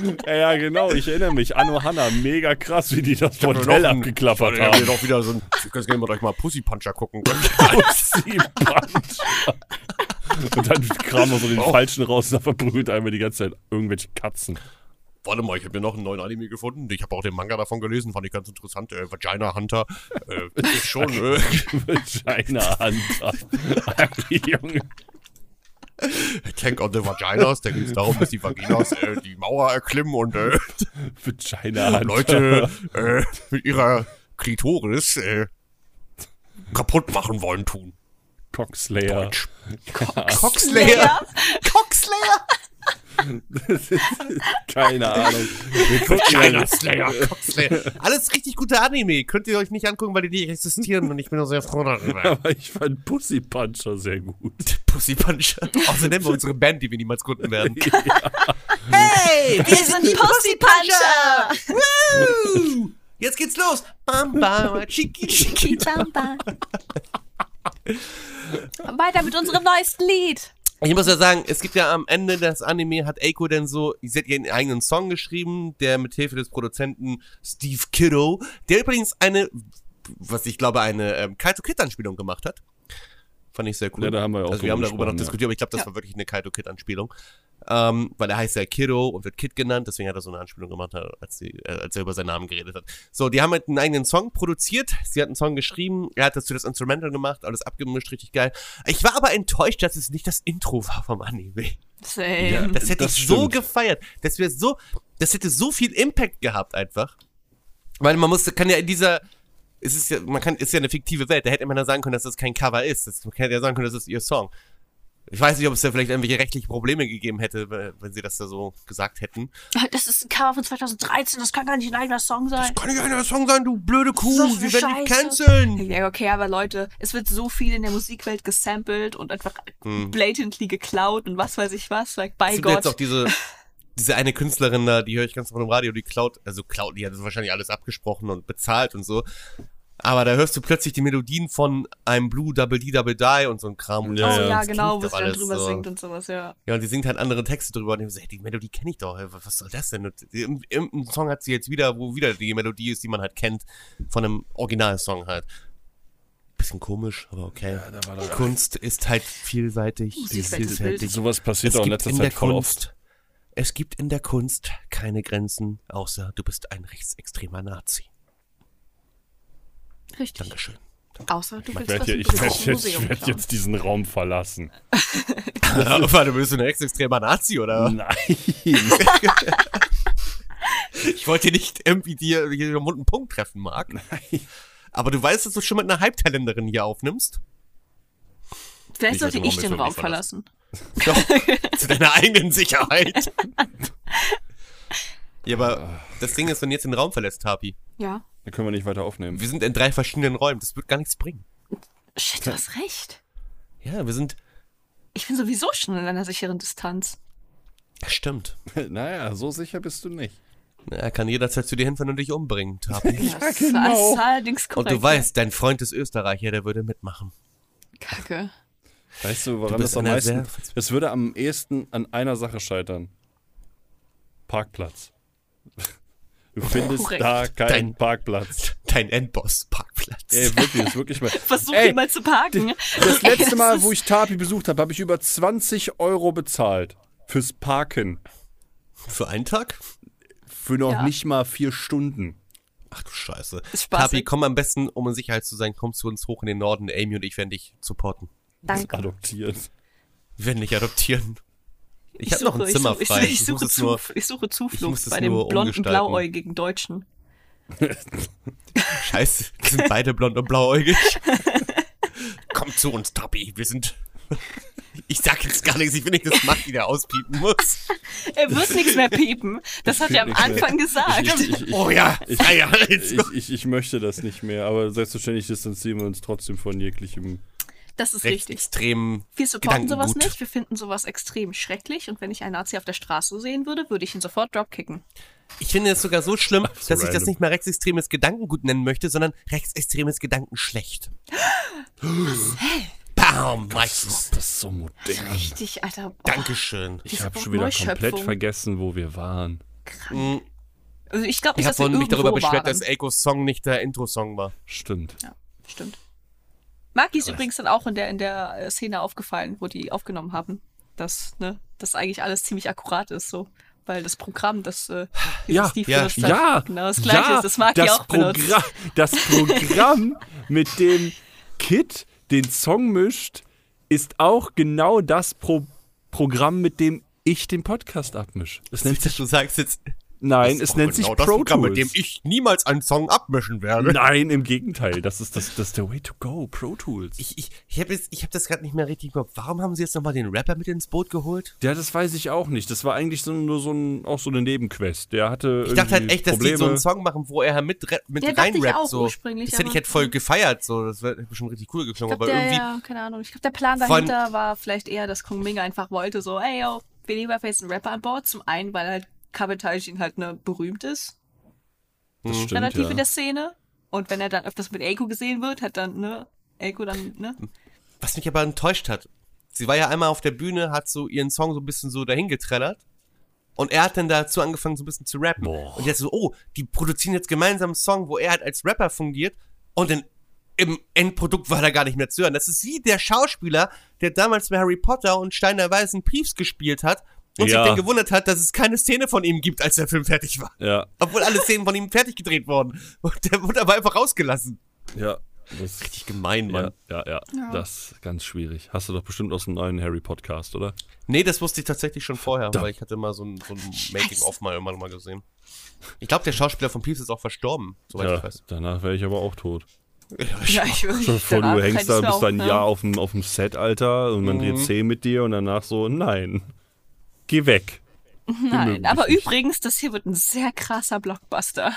(laughs) Ja, ja, genau, ich erinnere mich. Anno Hanna, mega krass, wie die das Bordell abgeklappert Ich mir haben. doch wieder so ein, jetzt gehen wir doch mal Pussy Puncher gucken. (laughs) Pussy Puncher. Und dann kramen wir so den Oh. falschen raus und da verprügelt einmal die ganze Zeit irgendwelche Katzen. Warte mal, ich habe mir noch einen neuen Anime gefunden. Ich habe auch den Manga davon gelesen, fand ich ganz interessant. Äh, Vagina Hunter. Äh, ist schon. Äh, (laughs) Vagina Hunter. Junge. (laughs) Tank on the Vaginas. Da geht es darum, dass die Vaginas äh, die Mauer erklimmen und äh, (laughs) Vagina. Leute äh, mit ihrer Klitoris äh, kaputt machen wollen tun. Cockslayer. Cockslayer. Cockslayer. (laughs) Keine Ahnung. Wir gucken ja- Slayer. Cockslayer. Alles richtig gute Anime. Könnt ihr euch nicht angucken, weil die nicht existieren und ich bin auch sehr froh darüber. (laughs) Aber ich fand Pussy Puncher sehr gut. (laughs) Pussy Puncher. Außer nennen wir unsere Band, die wir niemals gründen werden. Hey, wir sind die Pussy Puncher! Woo! Jetzt geht's los. Bam, bam, chiki, chiki. Bamba. Weiter mit unserem neuesten Lied. Ich muss ja sagen, es gibt ja am Ende des Anime hat Eiko denn so, sie hat ihren eigenen Song geschrieben, der mit Hilfe des Produzenten Steve Kiddo, der übrigens eine, was ich glaube, eine ähm, Kaito Kid Anspielung gemacht hat. Fand ich sehr cool. Ja, da haben wir ja auch Also wir haben darüber noch gesprochen, ja. diskutiert, aber ich glaube, das Ja. war wirklich eine Kaito Kid Anspielung. Ähm, weil er heißt ja Kiddo und wird Kid genannt, deswegen hat er so eine Anspielung gemacht, als, sie, äh, als er über seinen Namen geredet hat. So, die haben halt einen eigenen Song produziert, sie hat einen Song geschrieben, er hat dazu das Instrumental gemacht, alles abgemischt, richtig geil. Ich war aber enttäuscht, dass es nicht das Intro war vom Anime. Same. Ja. Das hätte Das ich so stimmt. gefeiert. Das wäre so, das hätte so viel Impact gehabt einfach. Weil man musste, kann ja in dieser, es ist ja, man kann, ist ja eine fiktive Welt, da hätte man dann sagen können, dass das kein Cover ist. Das, man hätte ja sagen können, das ist ihr Song. Ich weiß nicht, ob es da vielleicht irgendwelche rechtlichen Probleme gegeben hätte, wenn sie das da so gesagt hätten. Das ist ein Cover von 2013, das kann gar nicht ein eigener Song sein. Kann nicht einer Song sein, du blöde Kuh, Das wir werden dich canceln. Ja, okay, aber Leute, es wird so viel in der Musikwelt gesampelt und einfach Hm. blatantly geklaut und was weiß ich was. Like, bei Es gibt jetzt auch Gott. diese, (laughs) diese eine Künstlerin da, die höre ich ganz oft im Radio, die klaut, also klaut, die hat das wahrscheinlich alles abgesprochen und bezahlt und so. Aber da hörst du plötzlich die Melodien von einem Blue Double D Double Die und so ein Kram. Und Ja, Oh ja. ja, genau, wo sie dann drüber so. singt und sowas, ja. Ja, und die singt halt andere Texte drüber und ich so, hey, die Melodie kenne ich doch, was soll das denn? Und im, im Song hat sie jetzt wieder, wo wieder die Melodie ist, die man halt kennt, von einem Originalsong halt. Bisschen komisch, aber okay. doch- Kunst ist halt vielseitig. Sie ist halt vielfältig. Sowas passiert Es auch in letzter in der Zeit voll Kunst, oft. Es gibt in der Kunst keine Grenzen, außer du bist ein rechtsextremer Nazi. Richtig. Dankeschön. Außer du Ich willst werde jetzt, im ich werd British jetzt, ich werd jetzt diesen Raum verlassen. (laughs) Warte, bist du ein rechtsextremer Nazi oder? Nein. (laughs) Ich wollte nicht irgendwie dir hier den Mund einen Punkt treffen, Marc. Aber du weißt, dass du schon mit einer Halbthailänderin hier aufnimmst? Vielleicht Ich sollte ich den Raum verlassen. verlassen. Doch, (laughs) zu deiner eigenen Sicherheit. (laughs) ja, aber das Ding ist, wenn du jetzt den Raum verlässt, Tapi, Ja. Dann können wir nicht weiter aufnehmen. wir sind in drei verschiedenen Räumen, das wird gar nichts bringen. Shit, du hast recht. Ja, wir sind, Ich bin sowieso schon in einer sicheren Distanz. stimmt. (laughs) Naja, so sicher bist du nicht. Er kann jederzeit zu dir hinfahren und dich umbringen, Tapi. Das genau. ist allerdings Und korrekt. du weißt, dein Freund ist Österreicher, der würde mitmachen. Kacke. Weißt du, woran bist das am meisten... Es würde am ehesten an einer Sache scheitern. Parkplatz. Du findest da keinen Dein- Parkplatz. Dein Endboss-Parkplatz. Ey, wirklich, ist wirklich mal... (laughs) Versuch Ey, mal zu parken. Das (laughs) Ey, letzte Mal, wo ich Tapi besucht habe, habe ich über 20 Euro bezahlt. Fürs Parken. Für einen Tag? Für noch Ja. nicht mal vier Stunden. Ach du Scheiße. Tapi, komm am besten, um in Sicherheit zu sein, komm zu uns hoch in den Norden. Amy und ich werden dich supporten. Danke. Adoptiert. Werden dich adoptieren. Ich, Ich hab noch ein Zimmer ich, frei. Ich, Ich suche, nur- ich suche ich Zuflucht bei dem blonden, blauäugigen Deutschen. (laughs) Scheiße, wir sind beide blond und blauäugig. (laughs) komm zu uns, Tapi. Wir sind. Ich sag jetzt gar nichts. Ich will nicht, dass Macht wieder auspiepen muss. Er wird nichts mehr piepen. Das hat er am nichts mehr. Anfang gesagt. Ich, ich, ich, Oh ja, Ich- ich, ich, ich möchte das nicht mehr, aber selbstverständlich distanzieren wir uns trotzdem von jeglichem. Das ist richtig. Rechtsextrem. Wir supporten sowas nicht. Wir finden sowas extrem schrecklich. Und wenn ich einen Nazi auf der Straße sehen würde, würde ich ihn sofort dropkicken. Ich finde es sogar so schlimm, So dass ich das random. nicht mehr rechtsextremes Gedankengut nennen möchte, sondern rechtsextremes Gedankenschlecht. Bam! Das ist, das ist so modern. Richtig, Alter. Boah. Dankeschön. Ich habe schon wieder komplett vergessen, wo wir waren. Mhm. Also ich glaube Ich nicht, habe mich darüber beschwert, waren. dass Eikos Song nicht der Intro-Song war. Stimmt. Ja, stimmt. Maki ist übrigens dann auch in der, in der äh, Szene aufgefallen, wo die aufgenommen haben, dass, ne, dass eigentlich alles ziemlich akkurat ist, so. Weil das Programm, das äh, Ja, Steve ja, benutzt hat, Ja, genau das gleiche ja, ist, das Maki das auch benutzt. Programm, Das Programm, (laughs) mit dem Kit den Song mischt, ist auch genau das Pro Programm, mit dem ich den Podcast abmische. Es nennt sich, du sagst jetzt, nein, es nennt sich genau das Pro Programm, Tools. mit dem ich niemals einen Song abmischen werde. Nein, im Gegenteil. Das ist, das, das ist der Way to go. Pro Tools. Ich, ich, ich habe hab das gerade nicht mehr richtig im Kopf. Warum haben sie jetzt nochmal den Rapper mit ins Boot geholt? ja, das weiß ich auch nicht. Das war eigentlich so, nur so ein, auch so eine Nebenquest. Der hatte. Ich dachte halt echt, dass Probleme. die so einen Song machen, wo er mit, mit Ja, reinrappt. So. ursprünglich, Das hätte ich halt voll gefeiert. So. Das wäre bestimmt richtig cool Ich geklungen. Aber der, irgendwie. ja, keine Ahnung. Ich glaube, der Plan dahinter war vielleicht eher, dass Kong Ming einfach wollte, so, ey, yo, wir nehmen einfach jetzt einen Rapper an Bord. Zum einen, weil halt Kabetajin halt ne, berühmt ist, Das stimmt, relativ ja. in der Szene. Und wenn er dann öfters mit Eiko gesehen wird, hat dann, ne, Eiko dann, ne? Was mich aber enttäuscht hat. Sie war ja einmal auf der Bühne, hat so ihren Song so ein bisschen so dahin getrellert. Und er hat dann dazu angefangen, so ein bisschen zu rappen. Boah. Und jetzt so, oh, die produzieren jetzt gemeinsam einen Song, wo er halt als Rapper fungiert. Und dann im Endprodukt war da gar nicht mehr zu hören. Das ist wie der Schauspieler, der damals bei Harry Potter und Stein der Weißen Briefs gespielt hat und Ja. sich dann gewundert hat, dass es keine Szene von ihm gibt, als der Film fertig war. Ja, Obwohl alle Szenen von ihm fertig gedreht wurden. Und der wurde aber einfach rausgelassen. ja. Das, Richtig gemein, ja, Mann. ja, ja, Ja. Das ist ganz schwierig. Hast du doch bestimmt aus dem neuen Harry Podcast, oder? Nee, das wusste ich tatsächlich schon vorher, Da- weil ich hatte mal so ein, so ein Making-of mal irgendwann mal gesehen. Ich glaube, der Schauspieler von Peeves ist auch verstorben, soweit ja, ich weiß. danach wäre ich aber auch tot. Ja, ich würde Schon vor, du hängst da, bist da ein Jahr auf dem, auf dem Set, Alter, und man dreht Mhm. 10 mit dir und danach so, nein, geh weg. Nein, aber übrigens, das hier wird ein sehr krasser Blockbuster.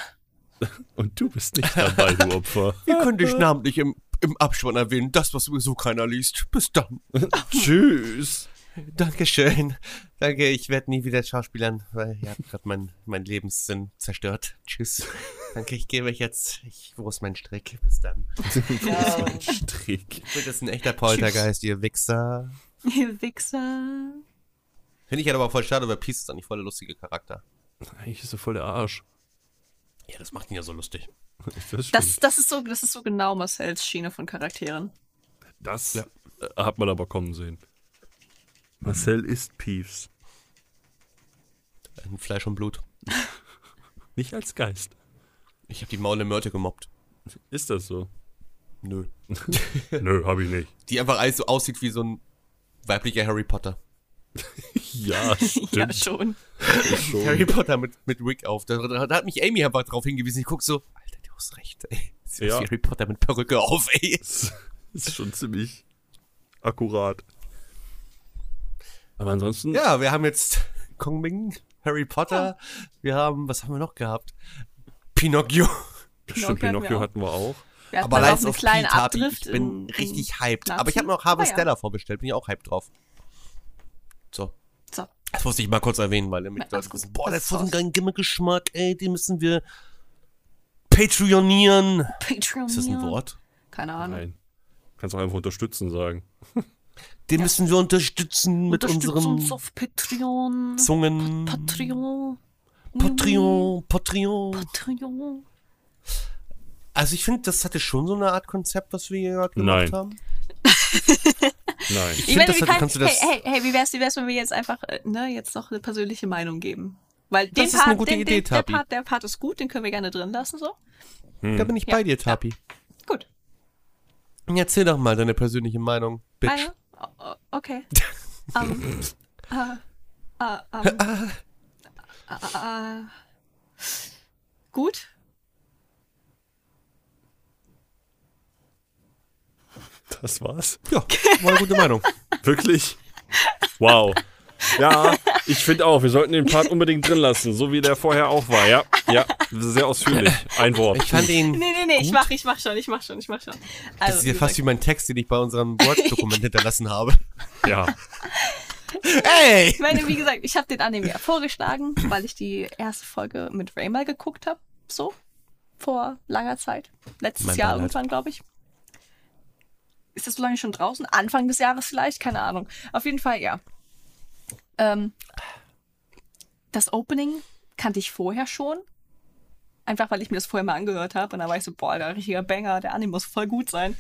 (laughs) Und du bist nicht dabei, du Opfer. (laughs) Ihr könnt dich namentlich im, im Abspann erwähnen, das, was sowieso keiner liest. Bis dann. (laughs) Tschüss. Dankeschön. Danke, ich werde nie wieder schauspielern, weil ihr habt gerade mein, mein Lebenssinn zerstört. Tschüss. Danke, ich gebe euch jetzt. Ich, wo ist mein Strick? Bis dann. Ja. Strick. Ich bin jetzt ein echter Poltergeist, ihr Wichser. Ihr Wichser. Finde ich halt aber voll schade, weil Peace ist eigentlich voll der lustige Charakter. Eigentlich ist er voll der Arsch. Ja, das macht ihn ja so lustig. (laughs) Das, Das, das, ist so, das ist so genau Marcells Schiene von Charakteren. das Ja. äh, hat man aber kommen sehen. Marcel ist Peeves. Ein Fleisch und Blut. (laughs) Nicht als Geist. Ich habe die Maule Mörte gemobbt. Ist das so? Nö. (laughs) Nö, hab ich nicht. Die einfach alles so aussieht wie so ein weiblicher Harry Potter. (laughs) Ja, stimmt. Ja, schon. schon. Harry Potter mit, mit Wig auf. Da, da, da hat mich Amy einfach drauf hingewiesen. Ich guck so, Alter, du hast recht, ey. Sieht Ja. Harry Potter mit Perücke auf, ey. (laughs) Das ist schon ziemlich akkurat. Aber ansonsten, Ja, wir haben jetzt Kong Ming, Harry Potter. Wir haben, was haben wir noch gehabt? Pinocchio. stimmt, Pinocchio hatten wir Pinocchio auch. hatten wir auch. Hatten Aber aber auch Lies einen of kleinen P, Tapi. Abdrift. Ich bin in- in richtig hyped. Nazi. Aber ich habe noch Aber Harvestella ja. vorbestellt. Bin ich auch hyped drauf. So. So. Das musste ich mal kurz erwähnen, weil damit Ja, Leute wissen, boah, Das ist ist ein geiler Gimmick-Geschmack, ey, den müssen wir Patreonieren. Patreon. Ist das ein Wort? Keine Ahnung. Nein. Kannst auch einfach unterstützen sagen. (laughs) Den müssen wir unterstützen mit unseren uns auf Patreon. Zungen. Patreon. Patreon, Patreon. Patreon. Also ich finde, das hatte schon so eine Art Konzept, was wir hier gerade gemacht Nein. haben. (laughs) Nein. Ich find, meine, das hat- kann, kannst du das- hey, hey, hey, wie wär's, wie wär's, wenn wir jetzt einfach, äh, ne, jetzt noch eine persönliche Meinung geben? Weil den Das ist Part, eine gute den, Idee, den, der Tapi. Part, der Part ist gut, den können wir gerne drin lassen, so. Da bin ich Ja, bei dir, Tapi. Gut. Erzähl doch mal deine persönliche Meinung, Bitch. Ah, ja? Okay. (laughs) äh, äh, (laughs) ähm, äh, äh, gut. Das war's. Ja, war eine gute Meinung. (laughs) Wirklich? Wow. Ja, ich finde auch, wir sollten den Part unbedingt drin lassen, so wie der vorher auch war. Ja, ja, sehr ausführlich. Ein Wort. Ich fand ihn, Nee, nee, nee, ich mach, ich mach schon, ich mach schon, ich mach schon. Also, das ist ja wie fast wie mein Text, den ich bei unserem Word-Dokument (laughs) hinterlassen habe. Ja, Ey! Ich meine, wie gesagt, ich habe den Anime ja vorgeschlagen, weil ich die erste Folge mit Ray mal geguckt habe. So. Vor langer Zeit. Letztes Mein Jahr Beileid. irgendwann, glaube ich. Ist das so lange schon draußen? Anfang des Jahres vielleicht? Keine Ahnung. Auf jeden Fall, ja. Ähm, das Opening kannte ich vorher schon. Einfach weil ich mir das vorher mal angehört habe. Und da war ich so, boah, der richtiger Banger, der Anime muss voll gut sein.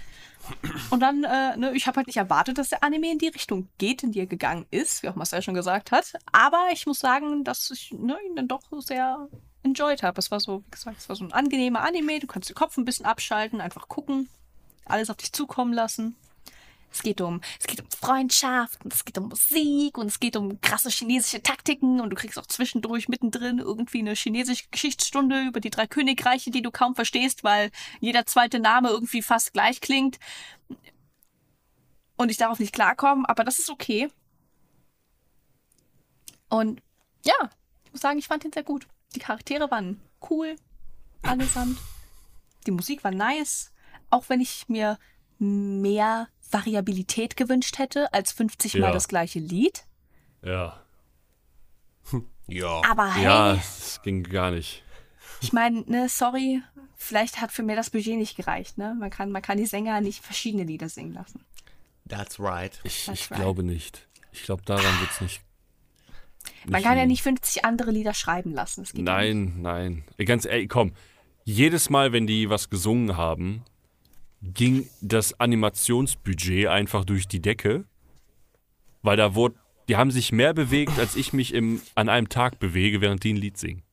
Und dann, äh, ne, ich habe halt nicht erwartet, dass der Anime in die Richtung geht, in die er gegangen ist, wie auch Marcel schon gesagt hat. Aber ich muss sagen, dass ich ne, ihn dann doch sehr enjoyed habe. Es war so, wie gesagt, es war so ein angenehmer Anime. Du kannst den Kopf ein bisschen abschalten, einfach gucken, alles auf dich zukommen lassen. Es geht um, es geht um Freundschaft und es geht um Musik und es geht um krasse chinesische Taktiken und du kriegst auch zwischendurch mittendrin irgendwie eine chinesische Geschichtsstunde über die drei Königreiche, die du kaum verstehst, weil jeder zweite Name irgendwie fast gleich klingt und ich darauf nicht klarkomme, aber das ist okay. Und ja, ich muss sagen, ich fand ihn sehr gut. Die Charaktere waren cool, allesamt. Die Musik war nice, auch wenn ich mir mehr Variabilität gewünscht hätte als 50 Mal Ja. das gleiche Lied. Ja. Ja. Aber hey, Ja, das ging gar nicht. ich meine, ne, sorry, vielleicht hat für mir das Budget nicht gereicht, ne? Man kann, man kann die Sänger nicht verschiedene Lieder singen lassen. That's right. Ich, That's ich right. glaube nicht. Ich glaube, daran wird es nicht. Man kann ja nicht 50 andere Lieder schreiben lassen. Das geht ja. Nein, nein. Ey, Ganz ehrlich, komm. Jedes Mal, wenn die was gesungen haben, ging das Animationsbudget einfach durch die Decke. Weil da wurde, die haben sich mehr bewegt, als ich mich im, an einem Tag bewege, während die ein Lied singen.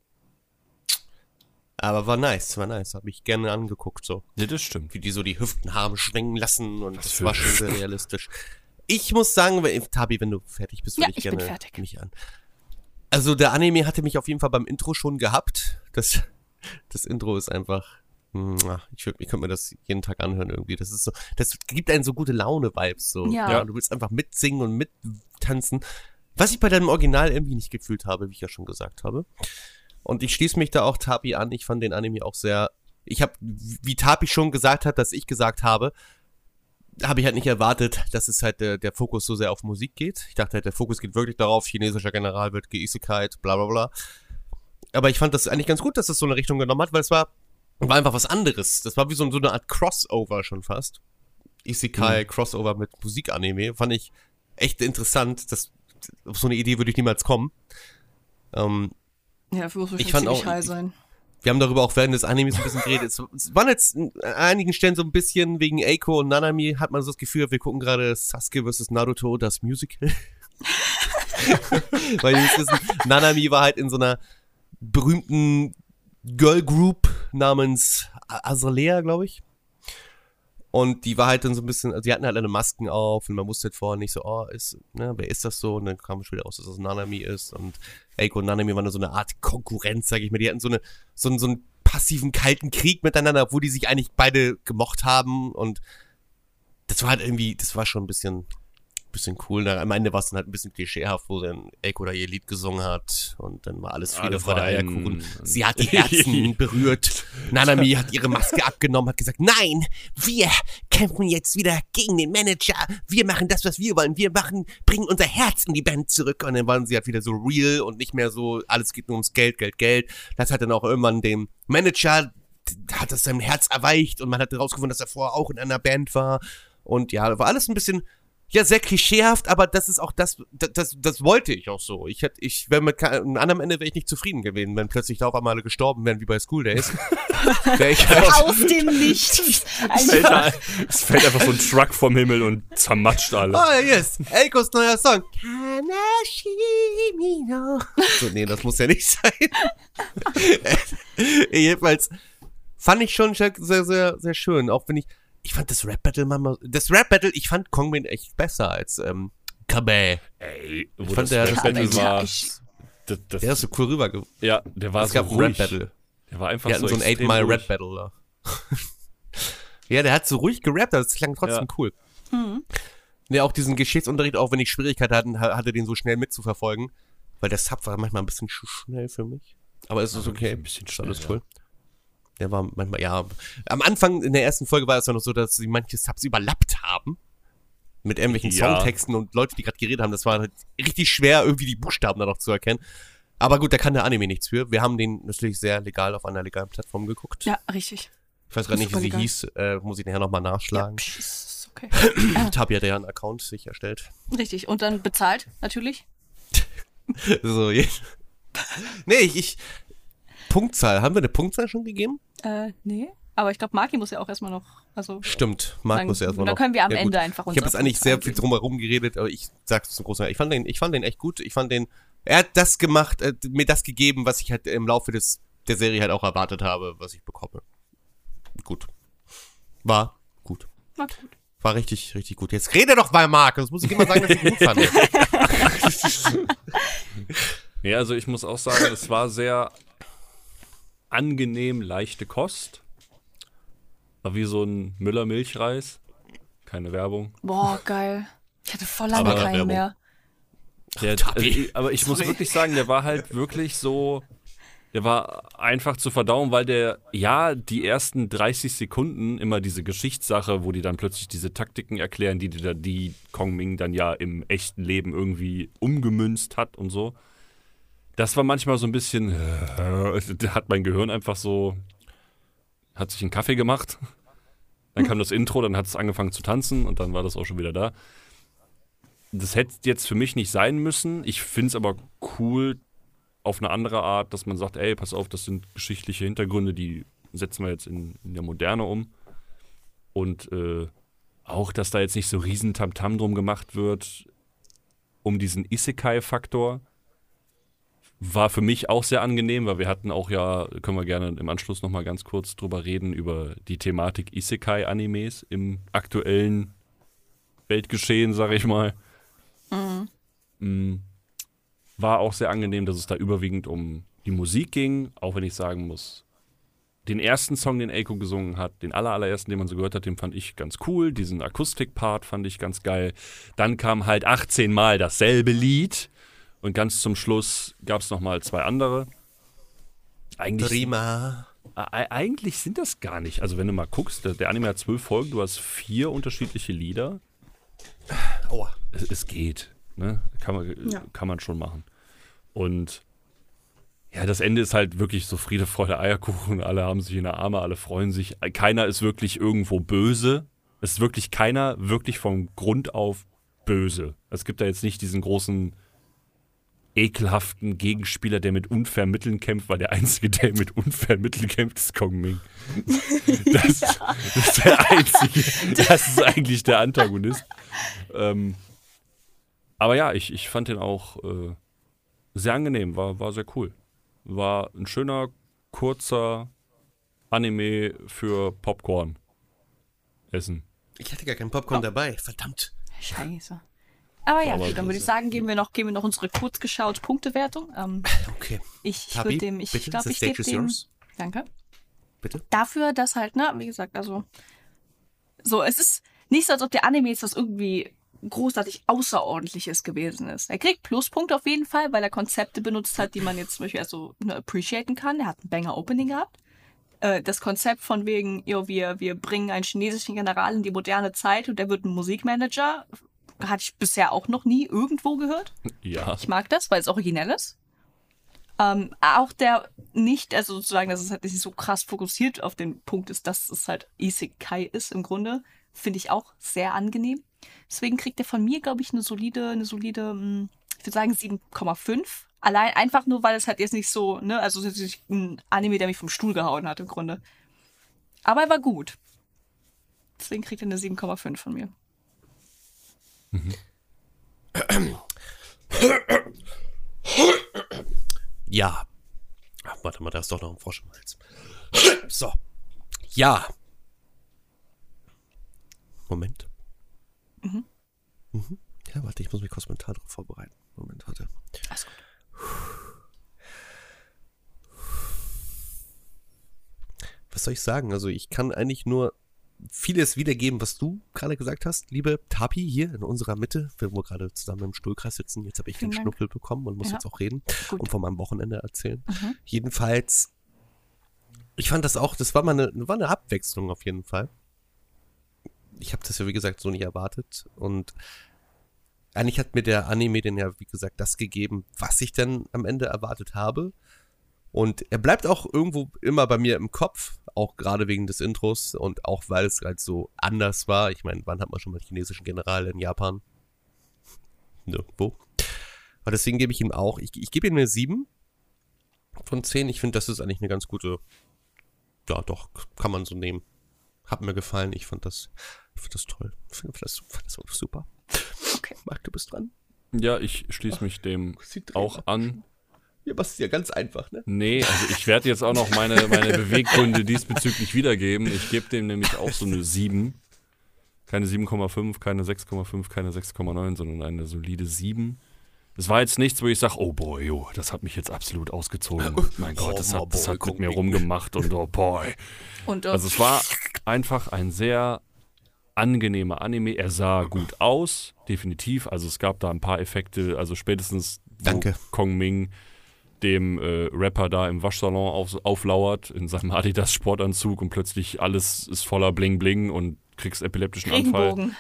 Aber war nice, war nice. Habe ich gerne angeguckt, so. Ja, das stimmt. Wie die so die Hüften haben schwingen lassen und das für- war schon sehr realistisch. Ich muss sagen, wenn- Tabi, wenn du fertig bist, Ja, würde ich ich gerne fertig. mich an. Also der Anime hatte mich auf jeden Fall beim Intro schon gehabt. Das, das Intro ist einfach. Ich, würd, ich könnte mir das jeden Tag anhören irgendwie. Das ist so, das gibt einen so gute Laune-Vibes. So. Ja. Ja. Du willst einfach mitsingen und mittanzen. Was ich bei deinem Original irgendwie nicht gefühlt habe, wie ich ja schon gesagt habe. Und ich schließe mich da auch Tapi an. Ich fand den Anime auch sehr. Ich habe, wie Tapi schon gesagt hat, dass ich gesagt habe, habe ich halt nicht erwartet, dass es halt der, der Fokus so sehr auf Musik geht. Ich dachte halt, der Fokus geht wirklich darauf, chinesischer General wird geisekait, bla bla bla. Aber ich fand das eigentlich ganz gut, dass es so eine Richtung genommen hat, weil es war, war einfach was anderes. Das war wie so, so eine Art Crossover schon fast. Isekai, Crossover mit Musikanime. Fand ich echt interessant. Das, auf so eine Idee würde ich niemals kommen. Ähm, Ja, dafür muss man Ich schon fand ziemlich auch- high sein. wir haben darüber auch während des Animes ein bisschen geredet. Es, waren jetzt an einigen Stellen so ein bisschen wegen Eiko und Nanami hat man so das Gefühl, wir gucken gerade Sasuke vs. Naruto, das Musical. (laughs) (laughs) Weil ihr müsst wissen, Nanami war halt in so einer berühmten Girl Group namens Azalea, glaube ich. Und die war halt dann so ein bisschen, also die hatten halt alle Masken auf und man wusste halt vorher nicht so, oh, ist, ne, wer ist das so? Und dann kam schon wieder raus, dass das Nanami ist. Und Eiko und Nanami waren so eine Art Konkurrenz, sag ich mal. Die hatten so, eine, so, einen, so einen passiven, kalten Krieg miteinander, obwohl die sich eigentlich beide gemocht haben. Und das war halt irgendwie, das war schon ein bisschen, bisschen cool. Dann am Ende war es dann halt ein bisschen klischeehaft, wo dann Eiko da ihr Lied gesungen hat. Und dann war alles Friede, Freude. Eierkuchen. Sie hat die Herzen (laughs) berührt. Nanami hat ihre Maske abgenommen, hat gesagt, nein, wir kämpfen jetzt wieder gegen den Manager. Wir machen das, was wir wollen. Wir machen, bringen unser Herz in die Band zurück. Und dann waren sie halt wieder so real und nicht mehr so, alles geht nur ums Geld, Geld, Geld. Das hat dann auch irgendwann dem Manager, hat das sein Herz erweicht und man hat herausgefunden, dass er vorher auch in einer Band war. Und ja, war alles ein bisschen, ja, sehr klischeehaft, aber das ist auch das, das, das, das wollte ich auch so. Ich hätte, ich wäre mit keinem anderen Ende wäre ich nicht zufrieden gewesen, wenn plötzlich da auf einmal alle gestorben wären, wie bei School Days. (laughs) Ich halt, Aus dem Nichts. Es fällt, Einfach, da- es fällt einfach so ein Truck vom Himmel und zermatscht alle. oh yes, Eikos neuer Song. Kanashimi no. So, nee, das muss ja nicht sein. (laughs) Jedenfalls fand ich schon sehr, sehr, sehr schön, auch wenn ich, ich fand das Rap Battle manchmal, das Rap Battle, ich fand Kongmin echt besser als, ähm, Kabä. Ey, wo fand das der- Rap das Battle Alter, war. ich- Das, das, Der ist so cool rüber. ja, der war Es so gab ein ruhig. Rap Battle. Der war einfach hatten so so ein extrem 8 Mile ruhig. Rap Battle da. (laughs) ja, der hat so ruhig gerappt, aber das klang trotzdem cool. Mhm. Ja, auch diesen Geschichtsunterricht, auch wenn ich Schwierigkeiten hatte, hatte den so schnell mitzuverfolgen. Weil der Sub war manchmal ein bisschen zu schnell für mich. Aber es ist okay. ein bisschen ist alles schnell, cool. Der war manchmal, ja. Am Anfang in der ersten Folge war es ja noch so, dass sie manche Subs überlappt haben. Mit irgendwelchen Ja. Songtexten und Leute, die gerade geredet haben. Das war halt richtig schwer, irgendwie die Buchstaben da noch zu erkennen. Aber gut, da kann der Anime nichts für. Wir haben den natürlich sehr legal auf einer legalen Plattform geguckt. Ja, richtig. Ich weiß gerade nicht, wie sie legal. hieß. Äh, muss ich nachher nochmal nachschlagen. Ja, ist okay. Tabi hat (clears throat) ja einen Account sich erstellt. richtig. Und dann bezahlt, natürlich. (laughs) So, je- nee, ich, ich. Punktzahl. Haben wir eine Punktzahl schon gegeben? Äh, nee. Aber ich glaube, Maki muss ja auch erstmal noch, also Stimmt. Marc Dann- muss ja erstmal dann noch. können wir am Ja. Ende einfach Ich habe jetzt eigentlich sehr viel drumherum geredet, aber ich sag's zum großen Teil. Ich fand den, ich fand den echt gut. Ich fand den. Er hat das gemacht, äh, mir das gegeben, was ich halt im Laufe des, der Serie halt auch erwartet habe, was ich bekomme. Gut. War gut. Na gut. War richtig, richtig gut. Jetzt rede doch mal, Marc. Das muss ich immer sagen, dass ich gut fand. (laughs) Ja, also ich muss auch sagen, es war sehr angenehm leichte Kost. War wie so ein Müller-Milchreis. Keine Werbung. Boah, geil. Ich hatte voll lange Aber keinen Werbung. mehr. Der, also, aber ich muss Sorry. wirklich sagen, der war halt wirklich so. Der war einfach zu verdauen, weil der, ja, die ersten 30 Sekunden immer diese Geschichtssache, wo die dann plötzlich diese Taktiken erklären, die die, die Kong Ming dann ja im echten Leben irgendwie umgemünzt hat und so. Das war manchmal so ein bisschen, äh, hat mein Gehirn einfach so, hat sich einen Kaffee gemacht. Dann kam das Intro, dann hat es angefangen zu tanzen und dann war das auch schon wieder da das hätte jetzt für mich nicht sein müssen. Ich finde es aber cool auf eine andere Art, dass man sagt, ey, pass auf, das sind geschichtliche Hintergründe, die setzen wir jetzt in, in der Moderne um. Und äh, auch, dass da jetzt nicht so riesen Tamtam drum gemacht wird, um diesen Isekai-Faktor, war für mich auch sehr angenehm, weil wir hatten auch ja, können wir gerne im Anschluss nochmal ganz kurz drüber reden, über die Thematik Isekai-Animes im aktuellen Weltgeschehen, sag ich mal. Mm, War auch sehr angenehm, dass es da überwiegend um die Musik ging, auch wenn ich sagen muss, den ersten Song, den Eiko gesungen hat, den aller, allerersten, den man so gehört hat, den fand ich ganz cool. Diesen Akustik-Part fand ich ganz geil. Dann kam halt 18 Mal dasselbe Lied und ganz zum Schluss gab es nochmal zwei andere. Eigentlich, Prima. eigentlich sind das gar nicht. Also wenn du mal guckst, der, der Anime hat zwölf Folgen, du hast vier unterschiedliche Lieder. Aua. es, es geht. Ne? Kann, man, Ja. kann man schon machen. Und ja, das Ende ist halt wirklich so Friede, Freude, Eierkuchen. Alle haben sich in der Arme, alle freuen sich. Keiner ist wirklich irgendwo böse. Es ist wirklich keiner wirklich vom Grund auf böse. Es gibt da jetzt nicht diesen großen ekelhaften Gegenspieler, der mit unfairen Mitteln kämpft, weil der Einzige, der mit unfairen Mitteln kämpft, ist Kong Ming. (laughs) Das, das ist der Einzige. Das ist eigentlich der Antagonist. Ähm, aber ja, ich, ich fand den auch äh, sehr angenehm, war, war sehr cool. War ein schöner, kurzer Anime für Popcorn. Essen. Ich hatte gar keinen Popcorn dabei. Verdammt. Scheiße. Aber ja, gut, dann würde ich sagen, geben wir noch, geben wir noch unsere kurz geschaut Punktewertung. Ähm, Okay. ich ich würde dem, ich glaube, ich gebe dem, yours. danke. Bitte? Dafür, dass halt, ne, wie gesagt, also, so, es ist nicht so, als ob der Anime jetzt was irgendwie großartig Außerordentliches gewesen ist. Er kriegt Pluspunkte auf jeden Fall, weil er Konzepte benutzt hat, die man jetzt zum Beispiel also ne, appreciaten kann. Er hat ein Banger-Opening gehabt. Äh, Das Konzept von wegen, jo, wir, wir bringen einen chinesischen General in die moderne Zeit und der wird ein Musikmanager, hatte ich bisher auch noch nie irgendwo gehört. Ja. Ich mag das, weil es originell ist. Ähm, auch der nicht, also sozusagen, dass es halt nicht so krass fokussiert auf den Punkt ist, dass es halt Isekai ist im Grunde, finde ich auch sehr angenehm. Deswegen kriegt er von mir, glaube ich, eine solide, eine solide, mh, ich würde sagen 7,5. Allein einfach nur, weil es halt jetzt nicht so, ne, also es ist nicht ein Anime, der mich vom Stuhl gehauen hat im Grunde. Aber er war gut. Deswegen kriegt er eine 7,5 von mir. (clears throat) Ja. Ach, warte mal, da ist doch noch ein Frosch im Hals. (clears throat) So. Ja. Moment. Mhm. Ja, warte, ich muss mich kurz mental darauf vorbereiten. Moment, warte. Alles gut. Was soll ich sagen? Also, ich kann eigentlich nur vieles wiedergeben, was du gerade gesagt hast, liebe Tapi hier in unserer Mitte, wo wir gerade zusammen im Stuhlkreis sitzen. Jetzt habe ich den Vielen Dank. Schnuppel bekommen und muss Ja. jetzt auch reden Gut. und von meinem Wochenende erzählen. Mhm. Jedenfalls, ich fand das auch, das war mal eine, war eine Abwechslung auf jeden Fall. ich habe das ja wie gesagt so nicht erwartet und eigentlich hat mir der Anime denn ja wie gesagt das gegeben, was ich dann am Ende erwartet habe. Und er bleibt auch irgendwo immer bei mir im Kopf, auch gerade wegen des Intros und auch weil es halt so anders war. Ich meine, wann hat man schon mal einen chinesischen General in Japan? Nirgendwo. Aber deswegen gebe ich ihm auch, ich, ich gebe ihm eine 7 von 10. Ich finde, das ist eigentlich eine ganz gute, ja doch, kann man so nehmen. Hat mir gefallen, ich fand das, ich fand das toll. Ich fand das, fand das super. Okay, Marc, du bist dran. Ja, ich schließe mich dem auch an. Ja, was ist ja ganz einfach, ne? Nee, also ich werde jetzt auch noch meine, meine (laughs) Beweggründe diesbezüglich wiedergeben. Ich gebe dem nämlich auch so eine 7. Keine 7,5, keine 6,5, keine 6,9, sondern eine solide 7. Es war jetzt nichts, wo ich sage, oh boy, oh, das hat mich jetzt absolut ausgezogen. (laughs) mein Gott, das hat, das hat mit mir rumgemacht und oh boy. Und, Also es war einfach ein sehr angenehmer Anime. Er sah gut aus, definitiv. Also es gab da ein paar Effekte, also spätestens wo Danke. Kong Ming dem äh, Rapper da im Waschsalon auf, auflauert in seinem Adidas Sportanzug und plötzlich alles ist voller Bling Bling und kriegst epileptischen Anfall. Regenbogen.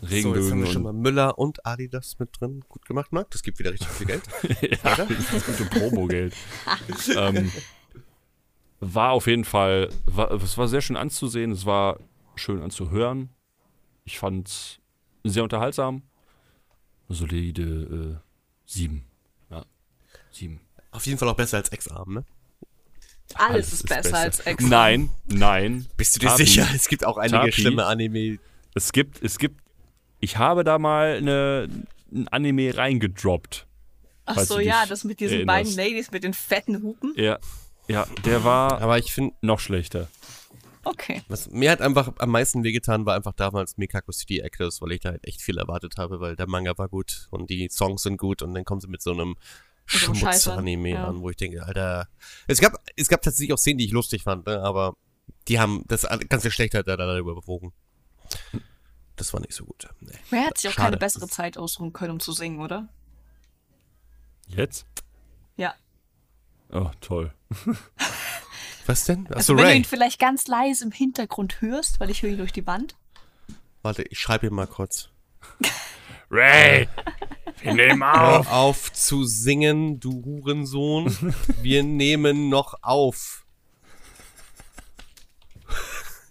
So, jetzt haben Regenbögen wir schon mal Müller und Adidas mit drin. Gut gemacht, Marc. Das gibt wieder richtig viel Geld. (laughs) ja, das gute Promogeld. (laughs) ähm, war auf jeden Fall, war, es war sehr schön anzusehen, es war schön anzuhören. Ich fand es sehr unterhaltsam. Solide äh, sieben. Ja, sieben. Auf jeden Fall auch besser als Ex-Arm, ne? Alles, ist besser, als Ex. Nein, nein. Bist du dir Tapi. sicher? Es gibt auch einige Tapi. schlimme Anime. Es gibt, es gibt, ich habe da mal eine, ein Anime reingedroppt. Ach so, ja, das mit diesen erinnerst. beiden Ladies mit den fetten Hupen. Ja, ja, der war Aber ich finde, noch schlechter. Okay. was mir hat einfach am meisten wehgetan, war einfach damals Mikako City Actors, weil ich da halt echt viel erwartet habe, weil der Manga war gut und die Songs sind gut und dann kommen sie mit so einem Schmutz-Anime ja. an, wo ich denke, Alter. Es gab, es gab tatsächlich auch Szenen, die ich lustig fand, ne? aber die haben das ganze Schlechtheit da darüber bewogen. Das war nicht so gut. Nee. Wer hat sich auch Schade. keine bessere Zeit ausruhen können, um zu singen, oder? Jetzt? Ja. Oh, toll. (laughs) Was denn? Achso, Also wenn du Ray. ihn vielleicht ganz leise im Hintergrund hörst, weil ich höre ihn durch die Wand. Warte, ich schreibe ihn mal kurz. (laughs) Ray! Wir nehmen Hör auf zu singen, du Hurensohn. Wir nehmen noch auf. (laughs)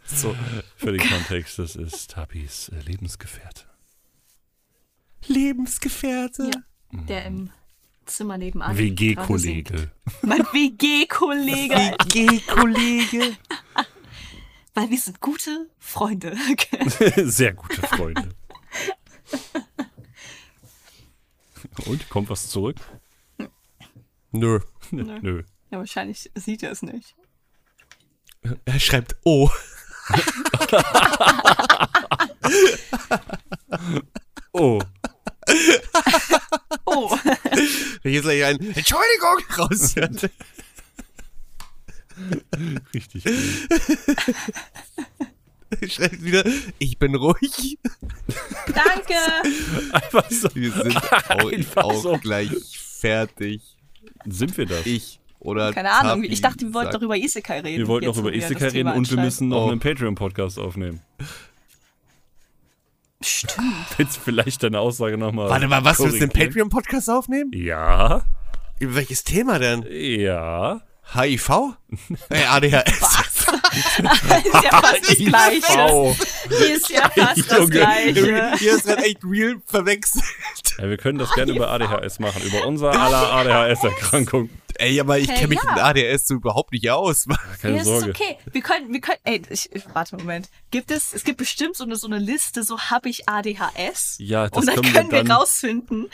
So. Für den Kontext, das ist Tapis äh, Lebensgefährte. Lebensgefährte. Ja. Der im Zimmer nebenan. WG-Kollege. Mein WG-Kollege. WG-Kollege. Weil wir sind gute Freunde. (laughs) Sehr gute Freunde. (laughs) Und, kommt was zurück? (laughs) (laughs) Nö. Nö. ja, wahrscheinlich sieht er es nicht. (laughs) Er schreibt O. Oh, Oh, Wenn jetzt gleich ein Entschuldigung raushört. richtig gut. (laughs) Schreibt wieder, ich bin ruhig. danke. (laughs) Einfach so. Wir sind auch, (laughs) Einfach auch so. gleich fertig. Sind wir das? Ich oder Keine Ahnung. Ich dachte, wir wollten sagt- doch über Isekai reden. Wir wollten noch über Isekai reden und wir müssen noch Oh. einen Patreon-Podcast aufnehmen. Stimmt. Willst du vielleicht deine Aussage nochmal Warte mal, was, willst du den korrigieren? Patreon-Podcast aufnehmen? Ja, Über welches Thema denn? ja. HIV? Äh, ADHS. ist ja fast das Gleiche. Au. Ist ja fast das. Gleiche. Hier ist gerade echt real verwechselt. Ja, wir können das gerne über ADHS machen, über unser aller ADHS-Erkrankung. Ey, aber ich kenne mich ja. mit ADHS so überhaupt nicht aus. Keine ja, Sorge. ist okay. Wir können, wir können, ey, ich, warte einen Moment. Gibt es, es gibt bestimmt so eine, so eine Liste, so habe ich ADHS. Ja, das Und dann können wir können wir, dann- rausfinden.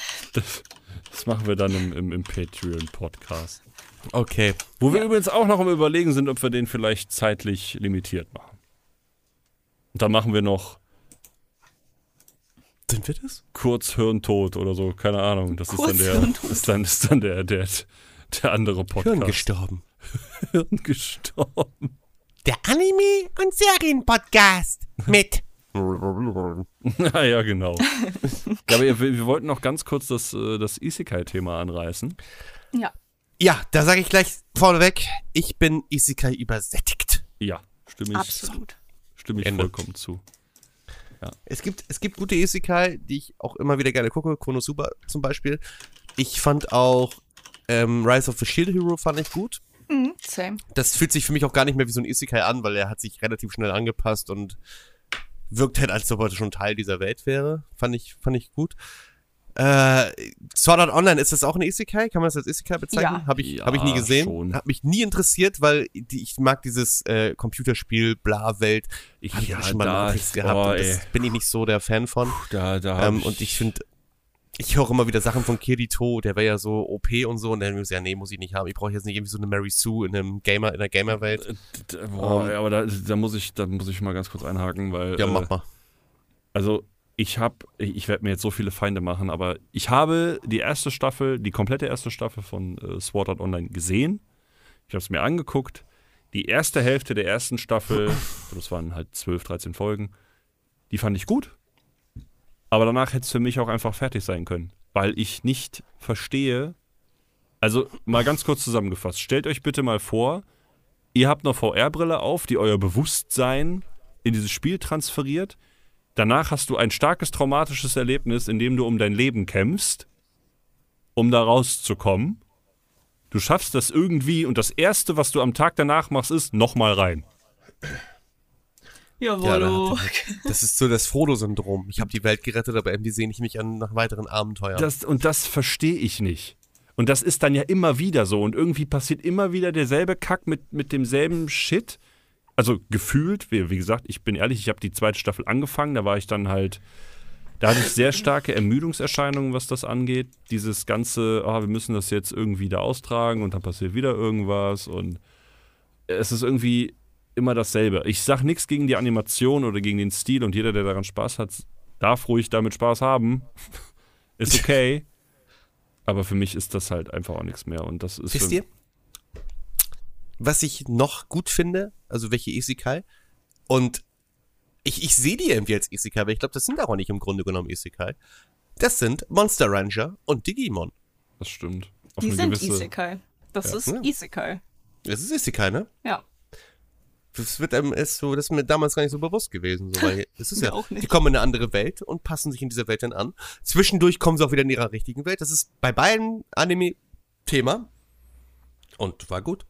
Das, machen wir dann im, im, im Patreon-Podcast. Okay. Wo wir übrigens auch noch am Überlegen sind, ob wir den vielleicht zeitlich limitiert machen. Und dann machen wir noch Sind wir das? kurz Hirntod oder so, keine Ahnung. Das ist dann der, ist dann, ist dann der, der, der andere Podcast. Hirn gestorben. (laughs) Hirngestorben. Der Anime- und Serien-Podcast mit. (laughs) Ja, genau. (laughs) ja, aber wir, wir wollten noch ganz kurz das, äh, das Isekai-Thema anreißen. Ja. Ja, da sage ich gleich vorneweg, ich bin Isekai übersättigt. Ja, stimme ich, Absolut. stimme ich Ende. vollkommen zu. Es gibt, es gibt gute Isekai, die ich auch immer wieder gerne gucke. Konosuba zum Beispiel. Ich fand auch ähm, Rise of the Shield Hero fand ich gut. Mhm, same. Das fühlt sich für mich auch gar nicht mehr wie so ein Isekai an, weil er hat sich relativ schnell angepasst und wirkt halt, als ob er schon Teil dieser Welt wäre. Fand ich, fand ich gut. Äh, Sword Art Online, ist das auch ein Isekai? Kann man das als Isekai bezeichnen? Ja. Habe ich, Ja, hab ich nie gesehen. schon. Hat mich nie interessiert, weil die, ich mag dieses äh, Computerspiel, Bla-Welt. Ich, Hab ich ja, schon mal da, Nachricht gehabt. oh, und ey, das bin ich nicht so der Fan von. da, da Ähm, und ich finde, ich höre immer wieder Sachen von Kirito, der wäre ja so OP und so, und dann ich mir so, ja, nee, muss ich nicht haben. Ich brauche jetzt nicht irgendwie so eine Mary Sue in einem Gamer, in der Gamerwelt. Äh, Boah, ey, aber da, da muss ich, da muss ich mal ganz kurz einhaken, weil Ja, äh, mach mal. also ich habe, ich werde mir jetzt so viele Feinde machen, aber ich habe die erste Staffel, die komplette erste Staffel von äh, Sword Art Online gesehen. Ich habe es mir angeguckt. Die erste Hälfte der ersten Staffel, (laughs) das waren halt 12, 13 Folgen, die fand ich gut. Aber danach hätte es für mich auch einfach fertig sein können, weil ich nicht verstehe. Also mal ganz kurz zusammengefasst. Stellt euch bitte mal vor, ihr habt eine VR-Brille auf, die euer Bewusstsein in dieses Spiel transferiert. Danach hast du ein starkes traumatisches Erlebnis, in dem du um dein Leben kämpfst, um da rauszukommen. Du schaffst das irgendwie und das Erste, was du am Tag danach machst, ist nochmal rein. Ja, da hat- das ist so das Frodo-Syndrom. Ich habe die Welt gerettet, aber irgendwie sehne ich mich an nach weiteren Abenteuern. Das, und das verstehe ich nicht. Und das ist dann ja immer wieder so. Und irgendwie passiert immer wieder derselbe Kack mit, mit demselben Shit. Also gefühlt, wie, wie gesagt, ich bin ehrlich, ich habe die zweite Staffel angefangen, da war ich dann halt, da hatte ich sehr starke Ermüdungserscheinungen, was das angeht. Dieses ganze, ah, wir müssen das jetzt irgendwie da austragen und dann passiert wieder irgendwas und es ist irgendwie immer dasselbe. Ich sag nichts gegen die Animation oder gegen den Stil und jeder, der daran Spaß hat, darf ruhig damit Spaß haben. (laughs) ist okay. Aber für mich ist das halt einfach auch nichts mehr. Und das ist. Wisst für- ihr, was ich noch gut finde, also welche Isekai, und ich, ich sehe die irgendwie als Isekai, aber ich glaube, das sind auch nicht im Grunde genommen Isekai. Das sind Monster Ranger und Digimon. Das stimmt. Auf Die sind gewisse- Isekai. Das Ja. ist. Isekai. Das ist Isekai, ne? Ja. Das wird einem ist so, das ist mir damals gar nicht so bewusst gewesen. So, weil (laughs) es ist ja, auch nicht. die kommen in eine andere Welt und passen sich in dieser Welt dann an. Zwischendurch kommen sie auch wieder in ihrer richtigen Welt. Das ist bei beiden Anime Thema. Und war gut.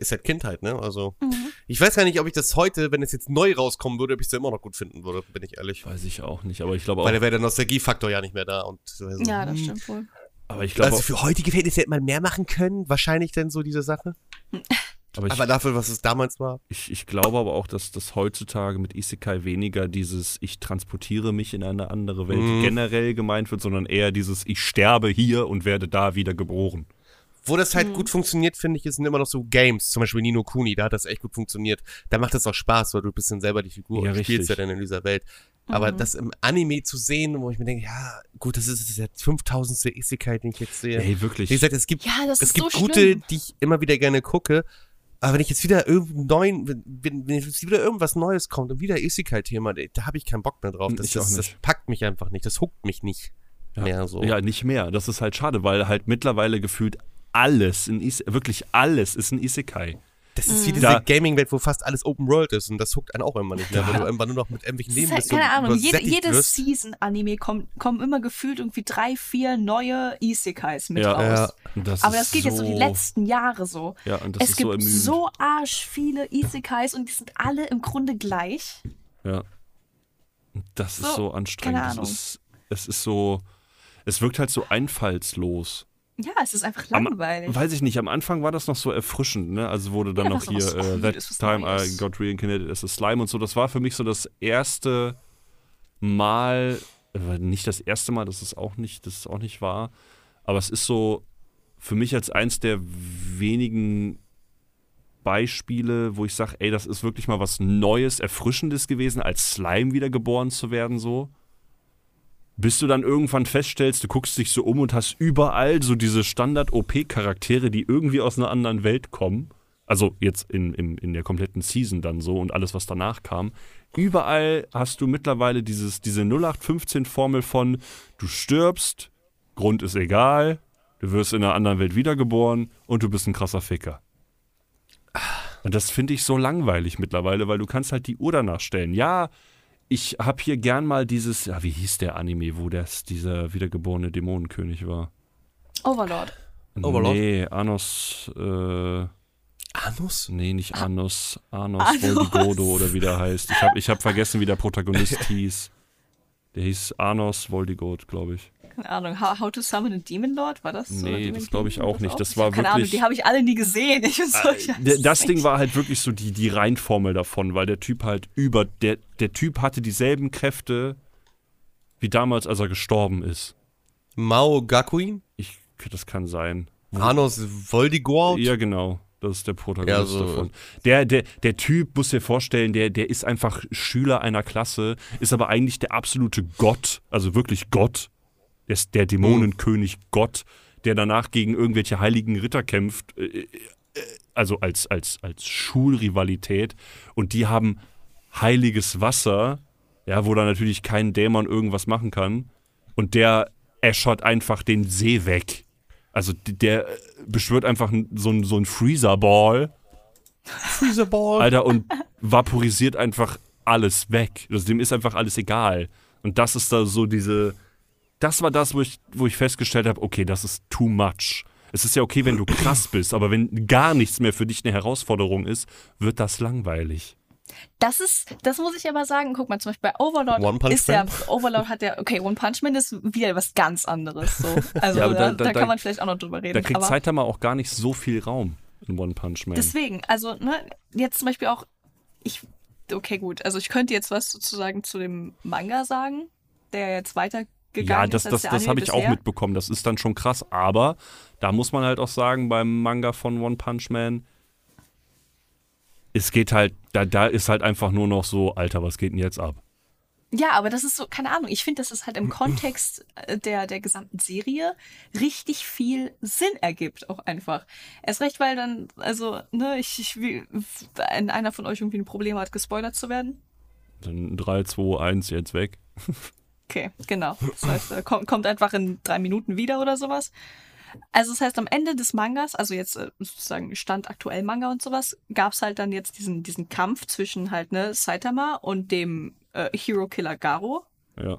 Ist halt Kindheit, ne? Also, Mhm. ich weiß gar nicht, ob ich das heute, wenn es jetzt neu rauskommen würde, ob ich es immer noch gut finden würde, bin ich ehrlich. Weiß ich auch nicht, aber ich glaube auch. Weil da wäre der Nostalgiefaktor ja nicht mehr da. Und so, so, Ja, das stimmt wohl. aber ich glaube Also für heutige Verhältnisse hätte man mehr machen können, wahrscheinlich denn so diese Sache. (laughs) aber ich, Aber dafür, was es damals war. ich, ich glaube aber auch, dass das heutzutage mit Isekai weniger dieses Ich transportiere mich in eine andere Welt Mhm. generell gemeint wird, sondern eher dieses Ich sterbe hier und werde da wieder geboren. Wo das halt gut funktioniert, finde ich, sind immer noch so Games. Zum Beispiel Nino Kuni, da hat das echt gut funktioniert. Da macht das auch Spaß, weil du bist dann selber die Figur Ja, und spielst ja richtig. dann in dieser Welt. Aber Mhm. das im Anime zu sehen, wo ich mir denke, ja, gut, das ist, das ist der 5000. Isekai, den ich jetzt sehe. Ey, wirklich. Wie gesagt, es gibt, Ja, das es ist gibt so gute, schlimm. die ich immer wieder gerne gucke. Aber wenn ich jetzt wieder irgendeinen neuen, wenn, wenn jetzt wieder irgendwas Neues kommt und wieder Isekai-Thema, da habe ich keinen Bock mehr drauf. Das, das, das packt mich einfach nicht. Das huckt mich nicht mehr so. Ja, nicht mehr. Das ist halt schade, weil halt mittlerweile gefühlt alles, in Is wirklich alles ist ein Isekai. Das ist Mhm. wie diese Da- Gaming-Welt, wo fast alles Open World ist und das huckt einen auch immer nicht mehr, weil du irgendwann nur noch mit irgendwelchen halt, bist und keine Ahnung, jede, übersättigt jede wirst. Season-Anime kommt, kommen immer gefühlt irgendwie drei, vier neue Isekais mit Ja. raus. Ja. Das Aber das geht jetzt so die letzten Jahre so. Ja, und das es ist gibt so so, ermüdend. arsch viele Isekais und die sind alle im Grunde gleich. Ja. Das ist So, so anstrengend. keine Es Ahnung. ist, es ist so. Es wirkt halt so einfallslos. Ja, es ist einfach Am- langweilig. Weiß ich nicht, am Anfang war das noch so erfrischend, ne? Also wurde dann Ja, noch hier so äh, That Time I. Got Reincarnated as a Slime und so. Das war für mich so das erste Mal, äh, nicht das erste Mal, das ist auch nicht, das ist auch nicht wahr. Aber es ist so für mich als eins der wenigen Beispiele, wo ich sage, ey, das ist wirklich mal was Neues, Erfrischendes gewesen, als Slime wiedergeboren zu werden, so. Bis du dann irgendwann feststellst, du guckst dich so um und hast überall so diese Standard-OP-Charaktere, die irgendwie aus einer anderen Welt kommen. Also jetzt in, in, in der kompletten Season dann so und alles, was danach kam. Überall hast du mittlerweile dieses, diese 0815-Formel von du stirbst, Grund ist egal, du wirst in einer anderen Welt wiedergeboren und du bist ein krasser Ficker. Und das finde ich so langweilig mittlerweile, weil du kannst halt die Uhr danach stellen. Ja, ich habe hier gern mal dieses, ja, wie hieß der Anime, wo das dieser wiedergeborene Dämonenkönig war? Overlord. Overlord? Nee, Anos, äh, Anus? nee, nicht Anos, Anos Anos. Voldigodo oder wie der heißt. Ich habe ich hab vergessen, wie der Protagonist (laughs) hieß. Der hieß Anos Voldigod, glaube ich. Keine Ahnung. How, How to Summon a Demon Lord? War das? Nee, das glaub ich auch nicht. Das war Keine Ahnung, wirklich- die habe ich alle nie gesehen. Ich bin so, ich D- Das Ding war halt wirklich so die, die Reinformel davon, weil der Typ halt über, der, der Typ hatte dieselben Kräfte wie damals, als er gestorben ist. Mao Gakuin? Ich, das kann sein. Anus Voldigord? Ja, genau. Das ist der Protagonist Ja, so- davon. Der, der, der Typ, muss dir vorstellen, der, der ist einfach Schüler einer Klasse, ist aber eigentlich der absolute Gott, also wirklich Gott. Der ist der Dämonenkönig Gott, der danach gegen irgendwelche heiligen Ritter kämpft. äh, äh, Also als, als, als Schulrivalität. Und die haben heiliges Wasser, ja, wo da natürlich kein Dämon irgendwas machen kann. Und der äschert einfach den See weg. Also der äh, beschwört einfach so ein, so ein Freezer-Ball, Freezerball. Alter, und vaporisiert einfach alles weg. Also dem ist einfach alles egal. Und das ist da so diese. Das war das, wo ich, wo ich festgestellt habe, okay, das ist too much. Es ist ja okay, wenn du krass (clears throat) bist, aber wenn gar nichts mehr für dich eine Herausforderung ist, wird das langweilig. Das ist, das muss ich aber sagen. Guck mal, zum Beispiel bei Overlord One Punch ist ja? (laughs) Overlord hat ja, okay, One Punch Man ist wieder was ganz anderes. So. Also Ja, da, da- da- kann man vielleicht auch noch drüber reden. Da kriegt aber Saitama auch gar nicht so viel Raum in One Punch Man. deswegen, also ne, jetzt zum Beispiel auch, ich, okay, gut, also ich könnte jetzt was sozusagen zu dem Manga sagen, der jetzt weitergegangen Ja, das, ist das, das Anime habe ich auch mitbekommen. Das ist dann schon krass. Aber da muss man halt auch sagen, beim Manga von One Punch Man, es geht halt, da, da ist halt einfach nur noch so, Alter, was geht denn jetzt ab? Ja, aber das ist so, keine Ahnung, ich finde, dass es halt im Kontext äh, der, der gesamten Serie richtig viel Sinn ergibt, auch einfach. Erst recht, weil dann, also, ne, ich, ich will, wenn einer von euch irgendwie ein Problem hat, gespoilert zu werden. Dann 3, 2, 1 jetzt weg. (laughs) Okay, genau. Das heißt, er kommt, kommt einfach in drei Minuten wieder oder sowas. Also das heißt, am Ende des Mangas, also jetzt äh, sozusagen Stand aktuell Manga und sowas, gab's halt dann jetzt diesen, diesen Kampf zwischen halt, ne, Saitama und dem äh, Hero Killer Garo. Ja.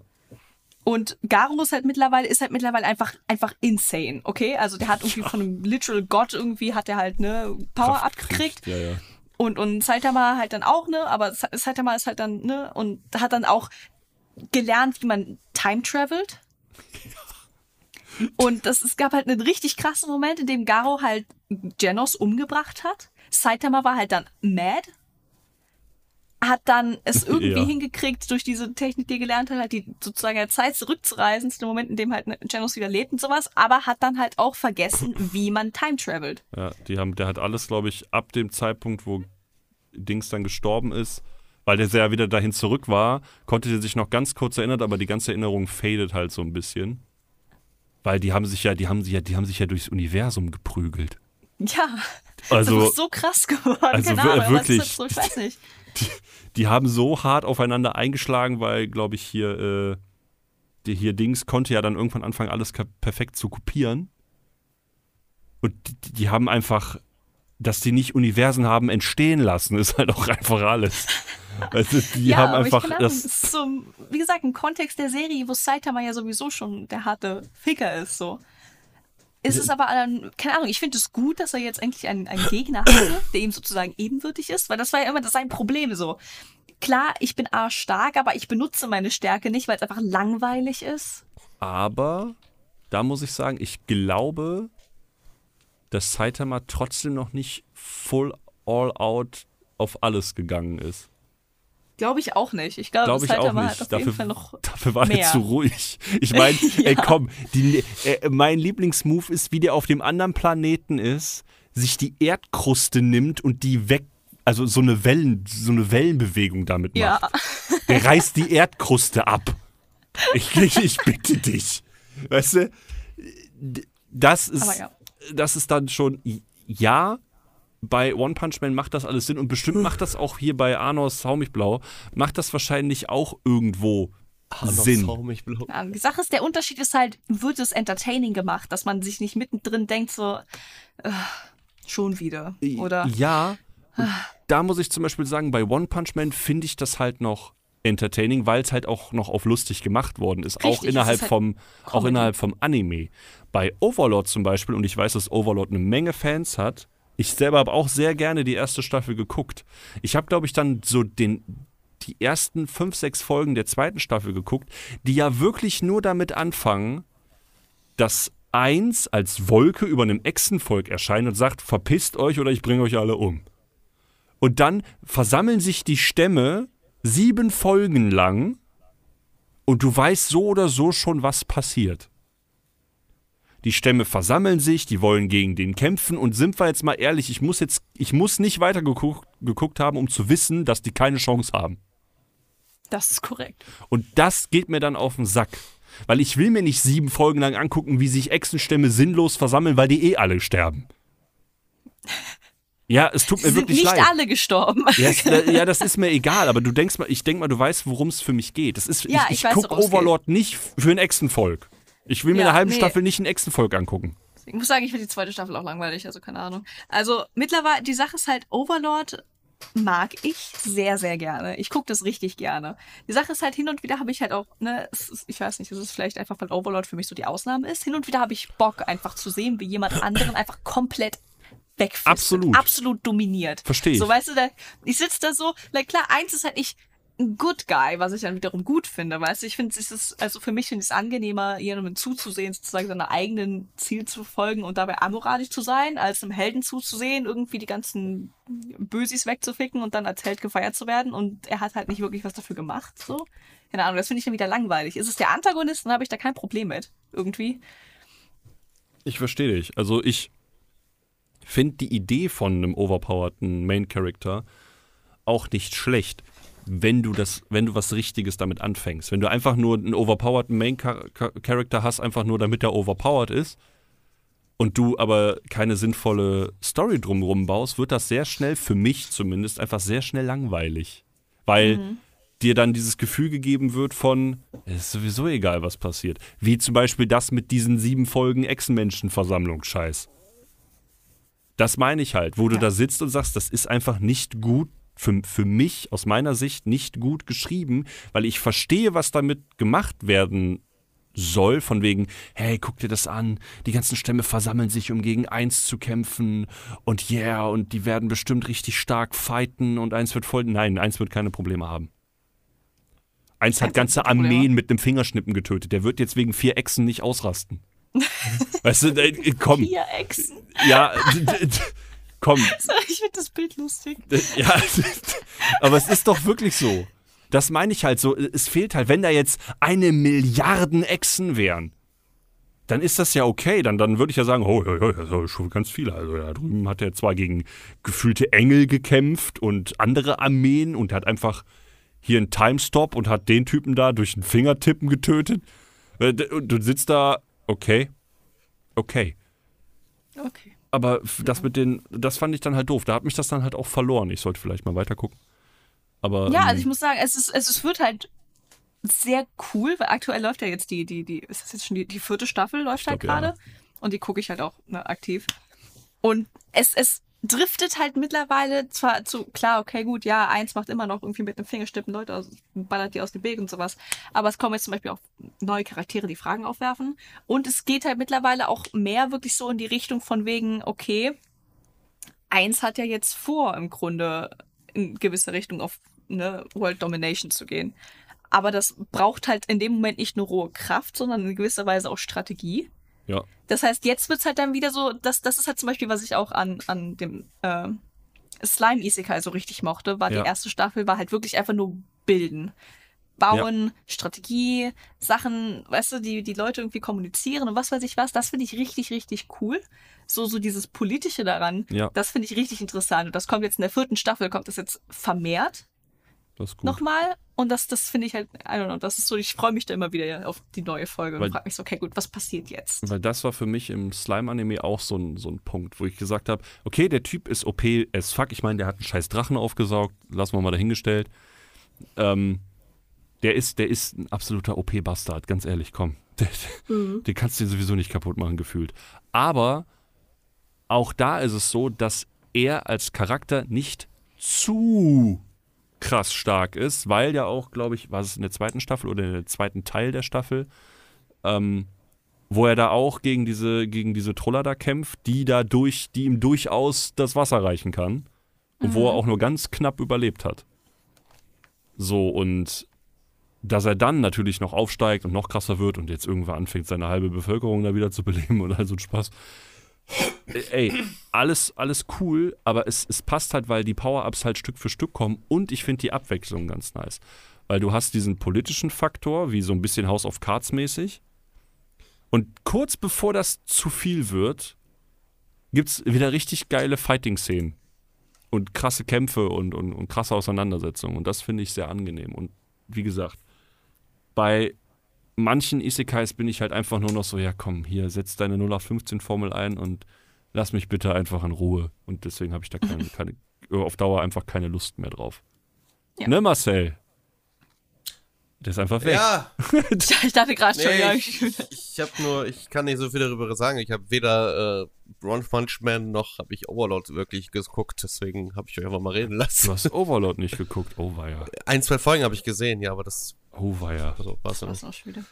Und Garo ist halt mittlerweile, ist halt mittlerweile einfach, einfach insane, okay? Also der hat irgendwie von einem Literal Gott irgendwie, hat er halt, ne, Power Kraft abgekriegt. kriegt, Ja, ja. Und, und Saitama halt dann auch, ne? Aber Sa- Saitama ist halt dann, ne? Und hat dann auch gelernt, wie man time travelt. Und das, es gab halt einen richtig krassen Moment, in dem Garo halt Genos umgebracht hat. Saitama war halt dann mad. Hat dann es (laughs) irgendwie Ja. hingekriegt, durch diese Technik, die er gelernt hat, halt die sozusagen der Zeit zurückzureisen, zu dem Moment, in dem halt Genos wieder lebt und sowas, aber hat dann halt auch vergessen, (laughs) wie man time travelt. ja die haben, der hat alles, glaube ich, ab dem Zeitpunkt, wo Dings dann gestorben ist, weil der ja wieder dahin zurück war, konnte der sich noch ganz kurz erinnern, aber die ganze Erinnerung fadet halt so ein bisschen. Weil die haben sich ja, die haben sich ja, die haben sich ja durchs Universum geprügelt. Ja, Also das ist so krass geworden. also ist wirklich. so, ich weiß nicht. die haben so hart aufeinander eingeschlagen, weil, glaube ich, hier, äh, die hier Dings konnte ja dann irgendwann anfangen, alles perfekt zu kopieren. Und die, die haben einfach, dass die nicht Universen haben entstehen lassen, ist halt auch einfach alles. Also, die (laughs) ja, haben einfach das. so, wie gesagt, im Kontext der Serie, wo Saitama ja sowieso schon der harte Ficker ist, so. Ist es aber, ähm, keine Ahnung, ich finde es gut, dass er jetzt endlich einen, einen Gegner hatte, (coughs) der ihm sozusagen ebenwürdig ist, weil das war ja immer das sein Problem so. Klar, ich bin arschstark, aber ich benutze meine Stärke nicht, weil es einfach langweilig ist. Aber da muss ich sagen, ich glaube, dass Saitama trotzdem noch nicht full all out auf alles gegangen ist. Glaube ich auch nicht. Ich glaube, Glaube ich auch nicht. auf Dafür, jeden Fall noch dafür war mehr. er zu ruhig. Ich meine, (laughs) ey, Ja. komm, die, äh, mein Lieblingsmove ist, wie der auf dem anderen Planeten ist, sich die Erdkruste nimmt und die weg, also so eine Wellen, so eine Wellenbewegung damit macht. Ja. Der reißt die Erdkruste ab. Ich, ich, bitte dich. Weißt du, das ist, ja. das ist dann schon, ja, bei One Punch Man macht das alles Sinn und bestimmt macht das auch hier bei Arnos Hau mich blau, macht das wahrscheinlich auch irgendwo Sinn. Hau mich blau. Ja, die Sache ist, der Unterschied ist halt, wird es entertaining gemacht, dass man sich nicht mittendrin denkt, so, äh, schon wieder. Oder Ja, da muss ich zum Beispiel sagen, bei One Punch Man finde ich das halt noch entertaining, weil es halt auch noch auf lustig gemacht worden ist, Richtig, auch innerhalb ist halt vom auch innerhalb vom Anime. Bei Overlord zum Beispiel und ich weiß, dass Overlord eine Menge Fans hat. Ich selber habe auch sehr gerne die erste Staffel geguckt. Ich habe glaube ich dann so den die ersten fünf, sechs Folgen der zweiten Staffel geguckt, die ja wirklich nur damit anfangen, dass eins als Wolke über einem Echsenvolk erscheint und sagt, verpisst euch oder ich bringe euch alle um. Und dann versammeln sich die Stämme sieben Folgen lang und du weißt so oder so schon, was passiert. Die Stämme versammeln sich, die wollen gegen den kämpfen und sind wir jetzt mal ehrlich, ich muss jetzt, ich muss nicht weiter geguckt, geguckt haben, um zu wissen, dass die keine Chance haben. Das ist korrekt. Und das geht mir dann auf den Sack. Weil ich will mir nicht sieben Folgen lang angucken, wie sich Echsenstämme sinnlos versammeln, weil die eh alle sterben. Ja, es tut mir sind wirklich nicht leid. alle gestorben. Ja, es, ja, das ist mir egal, aber du denkst mal, ich denk mal, du weißt, worum es für mich geht. Das ist, Ja, ich, ich ich, weiß, guck worum es geht. Overlord nicht für ein Echsenvolk. Ich will mir Ja, eine halbe nee. Staffel nicht ein Echsenvolk angucken. Ich muss sagen, ich finde die zweite Staffel auch langweilig, also keine Ahnung. Also mittlerweile, die Sache ist halt, Overlord mag ich sehr, sehr gerne. Ich gucke das richtig gerne. Die Sache ist halt, hin und wieder habe ich halt auch, ne, ist, ich weiß nicht, es ist vielleicht einfach, weil Overlord für mich so die Ausnahme ist. Hin und wieder habe ich Bock, einfach zu sehen, wie jemand (clears throat) anderen einfach komplett wegfistet. Absolut. Absolut dominiert. Versteh ich. So, weißt du, da, ich sitze da so, like, klar, eins ist halt ich ein Good Guy, was ich dann wiederum gut finde, weißt du, ich finde es ist, also für mich finde ich es angenehmer, jemandem zuzusehen, sozusagen seiner eigenen Ziel zu verfolgen und dabei amoralisch zu sein, als einem Helden zuzusehen, irgendwie die ganzen Bösis wegzuficken und dann als Held gefeiert zu werden und er hat halt nicht wirklich was dafür gemacht, so. Keine Ahnung, das finde ich dann wieder langweilig. Ist es der Antagonist, dann habe ich da kein Problem mit, irgendwie. Ich verstehe dich. Also ich finde die Idee von einem overpowerten Main Character auch nicht schlecht, wenn du das, wenn du was Richtiges damit anfängst. Wenn du einfach nur einen overpowerten Main Char Char- Character hast, einfach nur damit er overpowered ist und du aber keine sinnvolle Story drumherum baust, wird das sehr schnell, für mich zumindest, einfach sehr schnell langweilig. Weil dir dann dieses Gefühl gegeben wird von, es ist sowieso egal, was passiert. Wie zum Beispiel das mit diesen sieben Folgen Echsenmenschenversammlung-Scheiß. Das meine ich halt, wo du Ja. da sitzt und sagst, das ist einfach nicht gut, für, für mich aus meiner Sicht nicht gut geschrieben, weil ich verstehe, was damit gemacht werden soll, von wegen, hey, guck dir das an, die ganzen Stämme versammeln sich, um gegen eins zu kämpfen und yeah, und die werden bestimmt richtig stark fighten und eins wird voll, nein, eins wird keine Probleme haben. Eins hat ganze. Armeen mit einem Fingerschnippen getötet, der wird jetzt wegen vier Echsen nicht ausrasten. (laughs) weißt du, äh, komm, Vier Echsen. ja, komm, (laughs) Ich finde das Bild lustig. äh, Ja, (laughs) aber es ist doch wirklich so. Das meine ich halt so. Es fehlt halt, wenn da jetzt eine Milliarden Echsen wären, dann ist das ja okay. Dann, dann würde ich ja sagen, oh, ja, ja, das ist schon ganz viele. Also da drüben hat er zwar gegen gefühlte Engel gekämpft und andere Armeen und hat einfach hier einen Timestop und hat den Typen da durch den Fingertippen getötet. Äh, Und du sitzt da, okay, okay. Okay. Aber das mit den, das fand ich dann halt doof. Da hat mich das dann halt auch verloren. Ich sollte vielleicht mal weiter gucken. Aber Ja, ähm, also ich muss sagen, es ist, es, es wird halt sehr cool, weil aktuell läuft ja jetzt die, die, die, ist das jetzt schon die, die vierte Staffel läuft halt glaub, ja. gerade. Und die gucke ich halt auch ne, aktiv. Und es, es driftet halt mittlerweile zwar zu, klar, okay, gut, ja, eins macht immer noch irgendwie mit dem Fingerstippen Leute aus, ballert die aus dem Weg und sowas. Aber es kommen jetzt zum Beispiel auch neue Charaktere, die Fragen aufwerfen. Und es geht halt mittlerweile auch mehr wirklich so in die Richtung von wegen, okay, eins hat ja jetzt vor, im Grunde in gewisse Richtung auf ne, World Domination zu gehen. Aber das braucht halt in dem Moment nicht nur rohe Kraft, sondern in gewisser Weise auch Strategie. Ja, Das heißt, jetzt wird's halt dann wieder so, das, das ist halt zum Beispiel, was ich auch an, an dem äh, Slime Isekai so richtig mochte, war Ja. die erste Staffel, war halt wirklich einfach nur bilden. Bauen, Strategie, Sachen, weißt du, die, die Leute irgendwie kommunizieren und was weiß ich was, das finde ich richtig, richtig cool. So, so dieses Politische daran, Ja. das finde ich richtig interessant. Und das kommt jetzt in der vierten Staffel, kommt das jetzt vermehrt das ist gut. nochmal. Und das, das finde ich halt, I don't know, das ist so, ich freue mich da immer wieder auf die neue Folge Weil- und frage mich so, okay, gut, was passiert jetzt? Weil das war für mich im Slime-Anime auch so ein, so ein Punkt, wo ich gesagt habe, okay, der Typ ist OP as fuck. Ich meine, der hat einen scheiß Drachen aufgesaugt, lassen wir mal dahingestellt. Ähm, der ist, der ist ein absoluter OP-Bastard, ganz ehrlich, komm. (laughs) Den kannst du dir sowieso nicht kaputt machen, gefühlt. Aber auch da ist es so, dass er als Charakter nicht zu krass stark ist, weil ja auch, glaube ich, war es in der zweiten Staffel oder in der zweiten Teil der Staffel, ähm, wo er da auch gegen diese, gegen diese Troller da kämpft, die da durch, die ihm durchaus das Wasser reichen kann. Und wo er auch nur ganz knapp überlebt hat. So, und dass er dann natürlich noch aufsteigt und noch krasser wird und jetzt irgendwann anfängt, seine halbe Bevölkerung da wieder zu beleben (laughs) und all so ein Spaß. Ey, alles, alles cool, aber es, es passt halt, weil die Power-Ups halt Stück für Stück kommen und ich finde die Abwechslung ganz nice. Weil du hast diesen politischen Faktor, wie so ein bisschen House of Cards mäßig. Und kurz bevor das zu viel wird, gibt's wieder richtig geile Fighting-Szenen. Und krasse Kämpfe und, und, und krasse Auseinandersetzungen. Und das finde ich sehr angenehm. Und wie gesagt, bei manchen Isekais bin ich halt einfach nur noch so, ja komm, hier, setz deine 0815-Formel ein und lass mich bitte einfach in Ruhe. Und deswegen habe ich da keine, (laughs) keine, auf Dauer einfach keine Lust mehr drauf. Ja. Ne, Marcel? Der ist einfach weg. Ja, (laughs) Ich dachte gerade schon, nee, ja. ich, ich, habe nur, ich kann nicht so viel darüber sagen. Ich habe weder äh, One Punch Man noch habe ich Overlord wirklich geguckt. Deswegen habe ich euch einfach mal reden Du lassen. hast Overlord nicht geguckt. Oh weia. Ein, zwei Folgen habe ich gesehen, ja, aber das Oh weia. so, war's dann. Was noch schon wieder.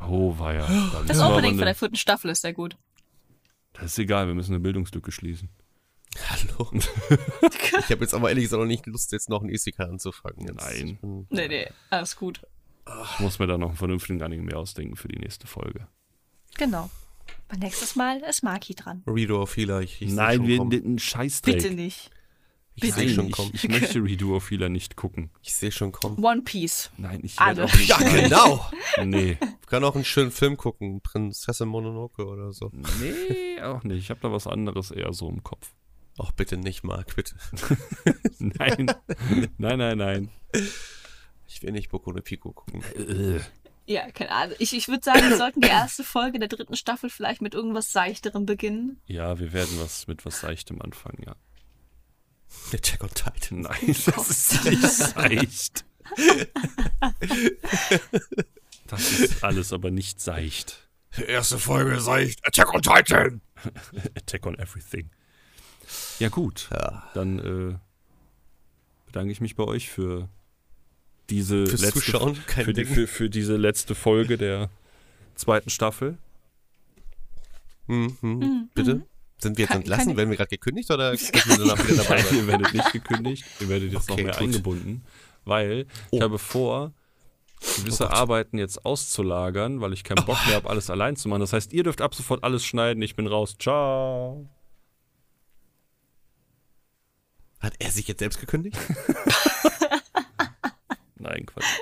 Oh weia. Da (gasps) Das Opening von der vierten Staffel ist sehr gut. Das ist egal, wir müssen eine Bildungslücke schließen. Hallo. (laughs) ich habe jetzt aber ehrlich gesagt auch nicht Lust, jetzt noch einen Isekai anzufangen. Jetzt. Nein. Bin- Nee, nee, alles gut. Ich muss mir da noch einen vernünftigen Anime ausdenken für die nächste Folge. Genau. Und nächstes Mal ist Maki dran. Redo of Healer, ich, ich seh Nein, wir kommen. einen Scheißdreck. Bitte nicht. Ich sehe Nein, schon ich, kommen. ich möchte Redo of Healer nicht gucken. Ich sehe schon kommen. One Piece. Nein, ich werde auch nicht. Ja, genau. Nee. Ich kann auch einen schönen Film gucken, Prinzessin Mononoke oder so. Nee, auch nicht. Ich habe da was anderes eher so im Kopf. Ach, bitte nicht, Marc, bitte. (laughs) Nein. nein, nein, nein. Ich will nicht Boku no Pico gucken. Äh, Ja, keine Ahnung. Ich, ich würde sagen, wir sollten die erste Folge der dritten Staffel vielleicht mit irgendwas Seichterem beginnen. Ja, wir werden was mit was Seichtem anfangen, ja. Attack on Titan. Nein, das ist nicht seicht. Das ist alles aber nicht seicht. Erste Folge seicht. Attack on Titan. Attack on everything. Ja, gut. Ja. Dann äh, bedanke ich mich bei euch für diese Fürs letzte Zuschauen, kein für, die, Ding. für, für diese letzte Folge der zweiten Staffel. Mhm, mhm. Bitte? Sind wir jetzt Kann- entlassen? kann- Werden wir gerade gekündigt oder dürfen wir danach wieder dabei Nein, ihr werdet nicht gekündigt, ihr werdet jetzt Okay, noch mehr gut. eingebunden, weil ich Oh. habe vor, gewisse Oh. Arbeiten jetzt auszulagern, weil ich keinen Bock mehr habe, alles allein zu machen. Das heißt, ihr dürft ab sofort alles schneiden, ich bin raus. Ciao. Hat er sich jetzt selbst gekündigt? (laughs) Nein, Quatsch.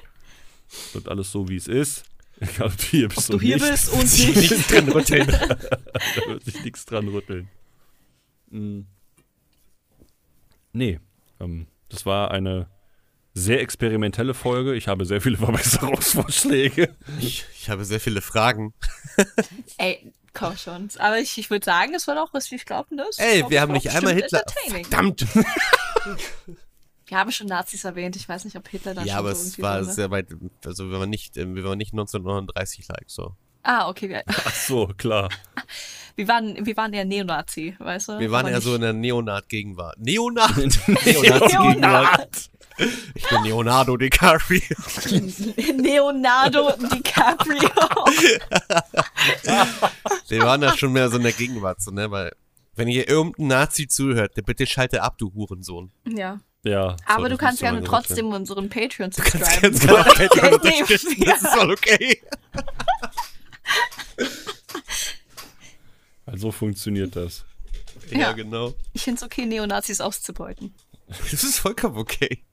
Wird alles so, wie es ist. Egal, ob du hier bist Du und hier nicht. bist und nicht. Nichts drin rütteln. (laughs) da wird sich nichts dran rütteln. Mm. Nee, ähm, das war eine sehr experimentelle Folge. Ich habe sehr viele (laughs) Verbesserungsvorschläge. Ich, ich habe sehr viele Fragen. (laughs) Ey, komm schon. Aber ich, ich würde sagen, es war doch, was wir glauben, das. Ey, wir haben nicht einmal Hitler. entertaining. Verdammt! Wir haben schon Nazis erwähnt. Ich weiß nicht, ob Hitler da Ja, schon aber so es war drin war. sehr weit, also wir waren nicht, ähm, wir waren nicht 1939 like, so. Ah, okay. (laughs) Ach so, klar. (laughs) wir, waren, wir waren eher Neonazi, weißt du? Wir waren Aber eher so in nicht- der Neonat-Gegenwart. Neonat! (laughs) Neonat. Ich bin Leonardo DiCaprio. Leonardo DiCaprio. Wir waren da schon mehr so in der Gegenwart, so, ne, weil, wenn hier irgendein Nazi zuhört, der bitte schalte ab, du Hurensohn. ja. Ja. Aber du kannst gerne trotzdem unseren Patreon Kannst subscriben. ganz genau Patreon (laughs) Nee, unterstützen, ja. das ist voll okay. (laughs) Also funktioniert das. Ja, Ja. genau. Ich finde es okay, Neonazis auszubeuten. (laughs) Das ist vollkommen okay.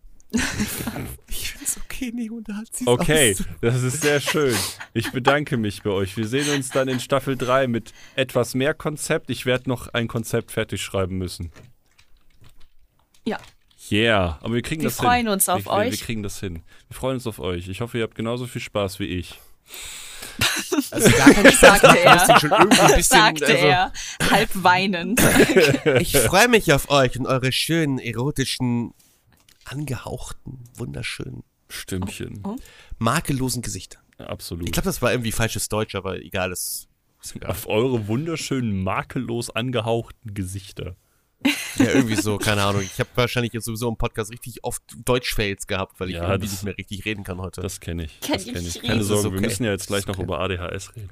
Ich find's okay, Neonazis Okay, das ist sehr schön. Ich bedanke mich bei euch. Wir sehen uns dann in Staffel 3 mit etwas mehr Konzept. Ich werde noch ein Konzept fertig schreiben müssen. Ja. Yeah, aber wir kriegen Wir das freuen hin. uns auf wir, wir, Wir euch. kriegen das hin. Wir freuen uns auf euch. Ich hoffe, ihr habt genauso viel Spaß wie ich. (laughs) Also gar kein Spaß Sagte er. schon irgendwie ein bisschen, Sagte also, er, halb weinend. (laughs) Ich freue mich auf euch und eure schönen, erotischen, angehauchten, wunderschönen, Stimmchen. Oh. makellosen Gesichter. Absolut. Ich glaube, das war irgendwie falsches Deutsch, aber egal, das ist egal. auf eure wunderschönen, makellos angehauchten Gesichter. Ja, irgendwie so, keine Ahnung. Ich habe wahrscheinlich jetzt sowieso im Podcast richtig oft Deutsch-Fails gehabt, weil ich Ja, irgendwie das- nicht mehr richtig reden kann heute. Das kenne ich. Kenn Das ich kenn ich. Keine Sorge, wir okay. müssen ja jetzt gleich noch ist über ADHS reden.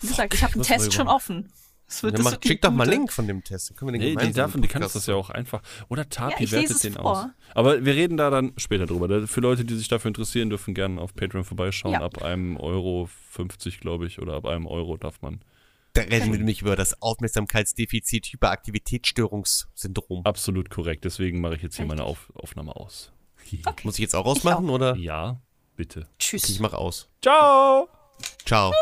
Wie gesagt, ich habe einen Test schon offen. Das wird, ja, das mach, schick doch mal gute- Link von dem Test. Dann können wir den Nee, die, im die kannst das ja auch einfach. Oder Tapi lese wertet den vor. aus. Aber wir reden da dann später drüber. Für Leute, die sich dafür interessieren, dürfen gerne auf Patreon vorbeischauen. Ja. Ab einem Euro 50, glaube ich, oder ab einem Euro darf man. Da reden wir nämlich über das Aufmerksamkeitsdefizit-Hyperaktivitätsstörungssyndrom. Absolut korrekt. Deswegen mache ich jetzt hier meine auf Aufnahme aus. (laughs) Muss ich jetzt auch ausmachen, oder? Ja, bitte. Tschüss. Ich mach aus. Ciao! Ciao.